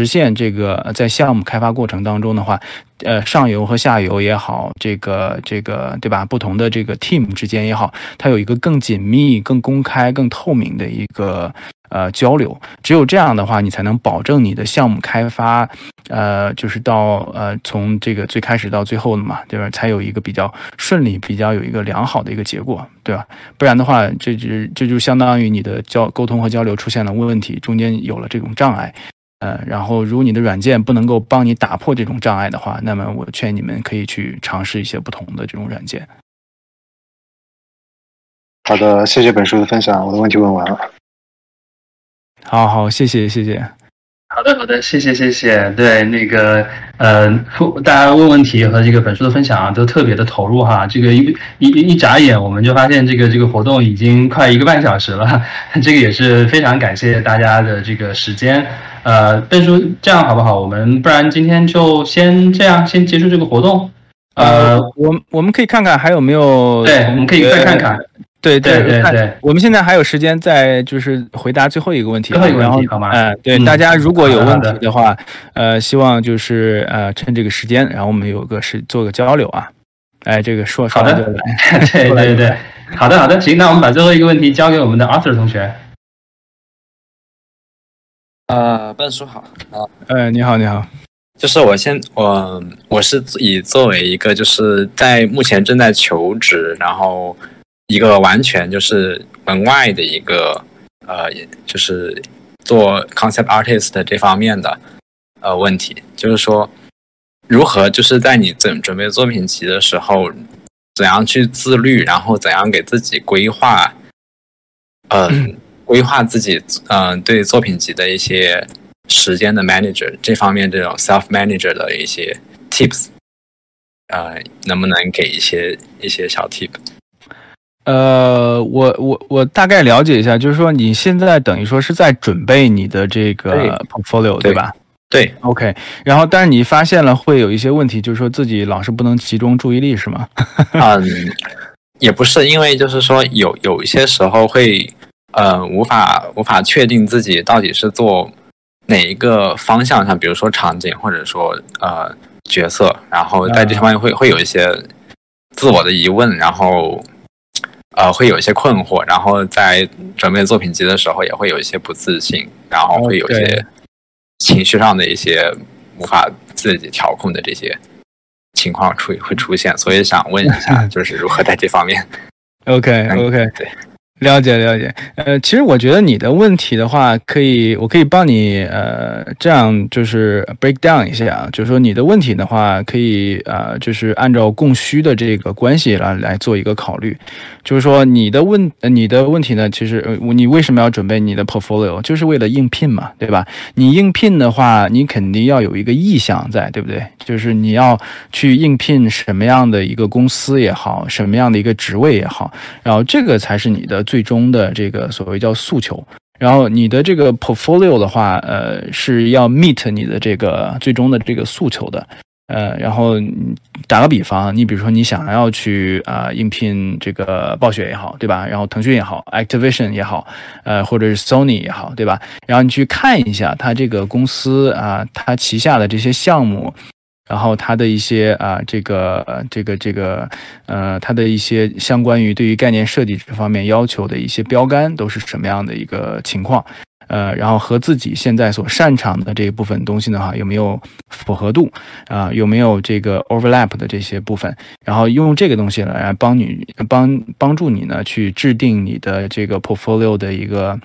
实现这个在项目开发过程当中的话，呃，上游和下游也好，这个这个对吧？不同的这个 team 之间也好，它有一个更紧密、更公开、更透明的一个。呃，交流，只有这样的话，你才能保证你的项目开发，呃，就是到呃，从这个最开始到最后的嘛，对吧？才有一个比较顺利、比较有一个良好的一个结果，对吧？不然的话，这就这就相当于你的交沟通和交流出现了问题，中间有了这种障碍，呃，然后如果你的软件不能够帮你打破这种障碍的话，那么我劝你们可以去尝试一些不同的这种软件。好的，谢谢本书的分享，我的问题问完了。好好，谢谢谢谢。好的好的，谢谢谢谢。对那个呃，大家问问题和这个本书的分享啊，都特别的投入哈。这个一一一眨眼，我们就发现这个这个活动已经快一个半小时了。*laughs* 这个也是非常感谢大家的这个时间。呃，本书这样好不好？我们不然今天就先这样，先结束这个活动。呃，我我们可以看看还有没有，对，我们可以再看看。对对对对，我们现在还有时间再就是回答最后一个问题，最后一个问题好吗？呃，对，大家如果有问题的话，呃，希望就是呃趁这个时间，然后我们有个是做个交流啊。哎，这个说好的，*laughs* 对对对，好的好的，行，那我们把最后一个问题交给我们的 Arthur 同学。呃，笨叔好。啊，呃，你好你好，就是我先我我是以作为一个就是在目前正在求职，然后。一个完全就是门外的一个呃，就是做 concept artist 这方面的呃问题，就是说如何就是在你准准备作品集的时候，怎样去自律，然后怎样给自己规划，嗯，规划自己嗯对作品集的一些时间的 manager 这方面这种 self manager 的一些 tips，呃，能不能给一些一些小 tip？呃，我我我大概了解一下，就是说你现在等于说是在准备你的这个 portfolio，对吧？对，OK。然后，但是你发现了会有一些问题，就是说自己老是不能集中注意力，是吗？*laughs* 嗯，也不是，因为就是说有有一些时候会呃无法无法确定自己到底是做哪一个方向上，比如说场景或者说呃角色，然后在这方面会会有一些自我的疑问，然后。呃，会有一些困惑，然后在准备作品集的时候，也会有一些不自信，然后会有一些情绪上的一些无法自己调控的这些情况出会出现，所以想问一下，*laughs* 就是如何在这方面？OK OK，对。了解了解，呃，其实我觉得你的问题的话，可以，我可以帮你，呃，这样就是 break down 一下，就是说你的问题的话，可以，呃，就是按照供需的这个关系来来做一个考虑，就是说你的问，你的问题呢，其实，呃，你为什么要准备你的 portfolio，就是为了应聘嘛，对吧？你应聘的话，你肯定要有一个意向在，对不对？就是你要去应聘什么样的一个公司也好，什么样的一个职位也好，然后这个才是你的。最终的这个所谓叫诉求，然后你的这个 portfolio 的话，呃，是要 meet 你的这个最终的这个诉求的，呃，然后打个比方，你比如说你想要去啊应聘这个暴雪也好，对吧？然后腾讯也好，Activision 也好，呃，或者是 Sony 也好，对吧？然后你去看一下它这个公司啊，它旗下的这些项目。然后它的一些啊，这个这个这个呃，它的一些相关于对于概念设计这方面要求的一些标杆都是什么样的一个情况？呃，然后和自己现在所擅长的这一部分东西呢，哈，有没有符合度啊？有没有这个 overlap 的这些部分？然后用这个东西呢来帮你帮帮助你呢，去制定你的这个 portfolio 的一个。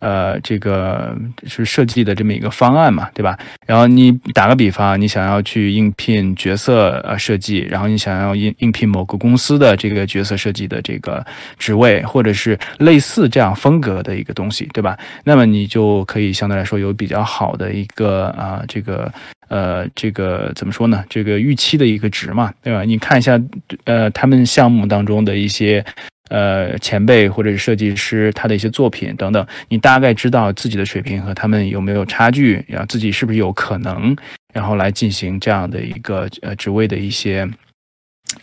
呃，这个是设计的这么一个方案嘛，对吧？然后你打个比方，你想要去应聘角色呃设计，然后你想要应应聘某个公司的这个角色设计的这个职位，或者是类似这样风格的一个东西，对吧？那么你就可以相对来说有比较好的一个啊，这个呃，这个怎么说呢？这个预期的一个值嘛，对吧？你看一下呃，他们项目当中的一些。呃，前辈或者是设计师他的一些作品等等，你大概知道自己的水平和他们有没有差距，然后自己是不是有可能，然后来进行这样的一个呃职位的一些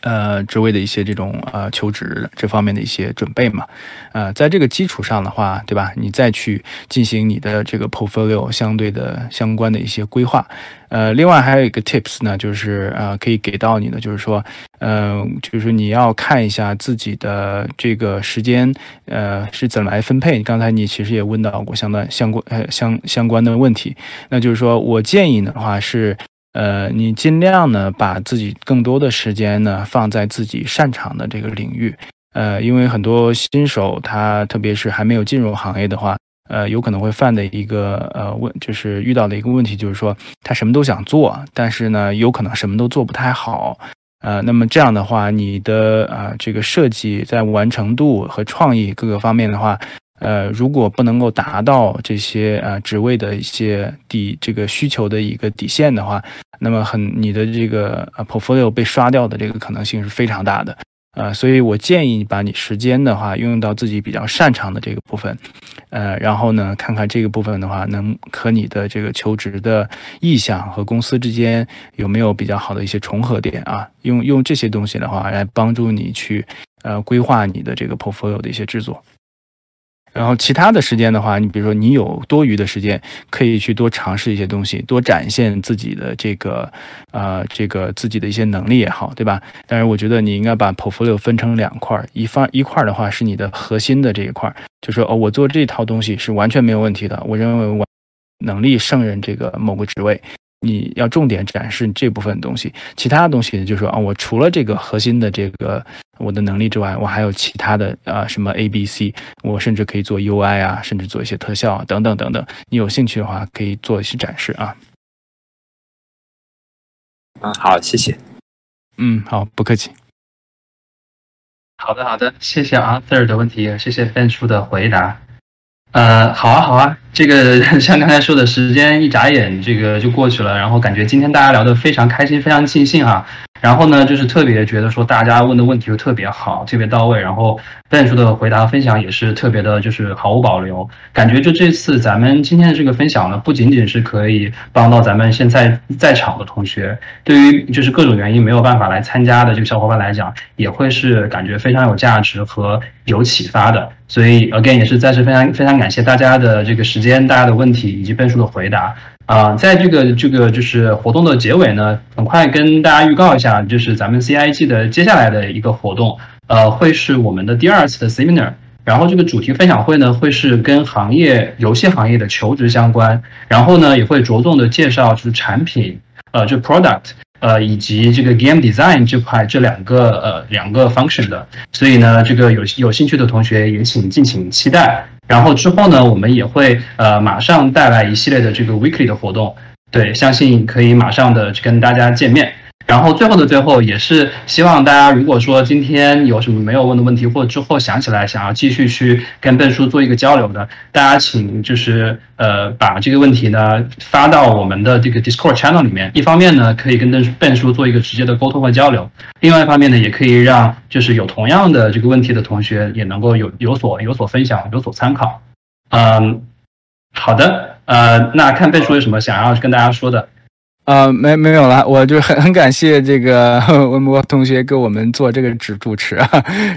呃，职位的一些这种呃求职这方面的一些准备嘛，呃，在这个基础上的话，对吧？你再去进行你的这个 portfolio 相对的相关的一些规划。呃，另外还有一个 tips 呢，就是呃可以给到你的，就是说，呃，就是你要看一下自己的这个时间，呃是怎么来分配。刚才你其实也问到过相关相关呃相相关的问题，那就是说我建议的话是。呃，你尽量呢，把自己更多的时间呢放在自己擅长的这个领域。呃，因为很多新手他特别是还没有进入行业的话，呃，有可能会犯的一个呃问，就是遇到的一个问题，就是说他什么都想做，但是呢，有可能什么都做不太好。呃，那么这样的话，你的啊这个设计在完成度和创意各个方面的话。呃，如果不能够达到这些呃职位的一些底这个需求的一个底线的话，那么很你的这个呃 portfolio 被刷掉的这个可能性是非常大的。呃，所以我建议你把你时间的话运用到自己比较擅长的这个部分，呃，然后呢，看看这个部分的话能和你的这个求职的意向和公司之间有没有比较好的一些重合点啊，用用这些东西的话来帮助你去呃规划你的这个 portfolio 的一些制作。然后其他的时间的话，你比如说你有多余的时间，可以去多尝试一些东西，多展现自己的这个，呃，这个自己的一些能力也好，对吧？但是我觉得你应该把 portfolio 分成两块，一方一块的话是你的核心的这一块，就说哦，我做这套东西是完全没有问题的，我认为我能力胜任这个某个职位。你要重点展示这部分东西，其他的东西就是说啊，我除了这个核心的这个我的能力之外，我还有其他的啊什么 A、B、C，我甚至可以做 UI 啊，甚至做一些特效啊等等等等。你有兴趣的话，可以做一些展示啊。嗯，好，谢谢。嗯，好，不客气。好的，好的，谢谢 Arthur 的问题，谢谢 Ben 叔的回答。呃，好啊，好啊，这个 *laughs* 像刚才说的时间一眨眼，这个就过去了。然后感觉今天大家聊得非常开心，非常尽兴啊。然后呢，就是特别觉得说大家问的问题又特别好，特别到位。然后 Ben 叔的回答分享也是特别的，就是毫无保留。感觉就这次咱们今天的这个分享呢，不仅仅是可以帮到咱们现在在场的同学，对于就是各种原因没有办法来参加的这个小伙伴来讲，也会是感觉非常有价值和有启发的。所以 again 也是再次非常非常感谢大家的这个时间、大家的问题以及 Ben 叔的回答。啊，在这个这个就是活动的结尾呢，很快跟大家预告一下，就是咱们 CIG 的接下来的一个活动，呃，会是我们的第二次的 seminar，然后这个主题分享会呢，会是跟行业游戏行业的求职相关，然后呢，也会着重的介绍就是产品，呃，就 product，呃，以及这个 game design 这块这两个呃两个 function 的，所以呢，这个有有兴趣的同学也请敬请期待。然后之后呢，我们也会呃马上带来一系列的这个 weekly 的活动，对，相信可以马上的去跟大家见面。然后最后的最后，也是希望大家，如果说今天有什么没有问的问题，或者之后想起来想要继续去跟笨叔做一个交流的，大家请就是呃把这个问题呢发到我们的这个 Discord channel 里面。一方面呢，可以跟笨笨叔做一个直接的沟通和交流；另外一方面呢，也可以让就是有同样的这个问题的同学也能够有有所有所分享，有所参考。嗯，好的，呃，那看笨叔有什么想要跟大家说的。呃，没没有了，我就很很感谢这个 *laughs* 文博同学给我们做这个主主持啊，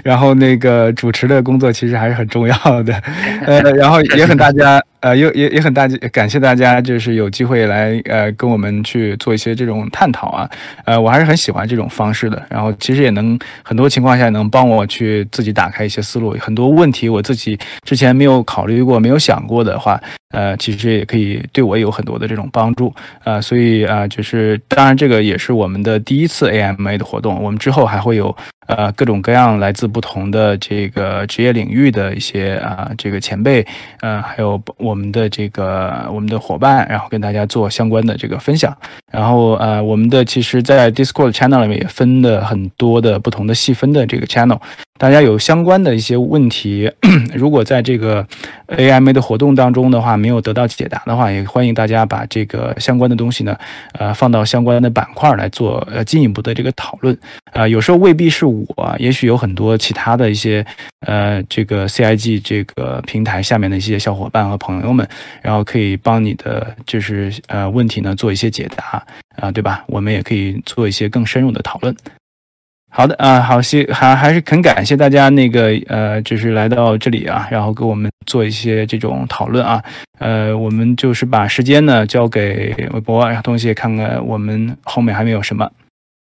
然后那个主持的工作其实还是很重要的，*laughs* 呃，然后也很大家。呃，也也也很大感谢大家，就是有机会来呃跟我们去做一些这种探讨啊，呃，我还是很喜欢这种方式的。然后其实也能很多情况下能帮我去自己打开一些思路，很多问题我自己之前没有考虑过、没有想过的话，呃，其实也可以对我有很多的这种帮助啊。所以啊，就是当然这个也是我们的第一次 AMA 的活动，我们之后还会有。呃，各种各样来自不同的这个职业领域的一些啊，这个前辈，呃，还有我我们的这个我们的伙伴，然后跟大家做相关的这个分享。然后呃，我们的其实，在 Discord channel 里面也分了很多的不同的细分的这个 channel。大家有相关的一些问题，*clears throat* 如果在这个 AMA 的活动当中的话没有得到解答的话，也欢迎大家把这个相关的东西呢，呃，放到相关的板块来做呃进一步的这个讨论。啊，有时候未必是我，也许有很多其他的一些呃这个 CIG 这个平台下面的一些小伙伴和朋友们，然后可以帮你的就是呃问题呢做一些解答啊，对吧？我们也可以做一些更深入的讨论。好的啊，好谢还还是很感谢大家那个呃，就是来到这里啊，然后给我们做一些这种讨论啊，呃，我们就是把时间呢交给微博，然后同时也看看我们后面还没有什么。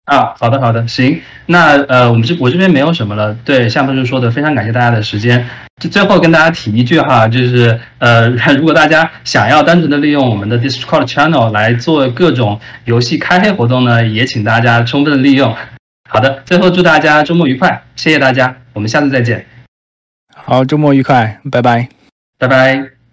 啊，好的好的，行，那呃，我们这我这边没有什么了。对，像同学说的，非常感谢大家的时间。就最后跟大家提一句哈，就是呃，*laughs* 如果大家想要单纯的利用我们的 Discord channel 来做各种游戏开黑活动呢，也请大家充分利用。好的，最后祝大家周末愉快，谢谢大家，我们下次再见。好，周末愉快，拜拜，拜拜。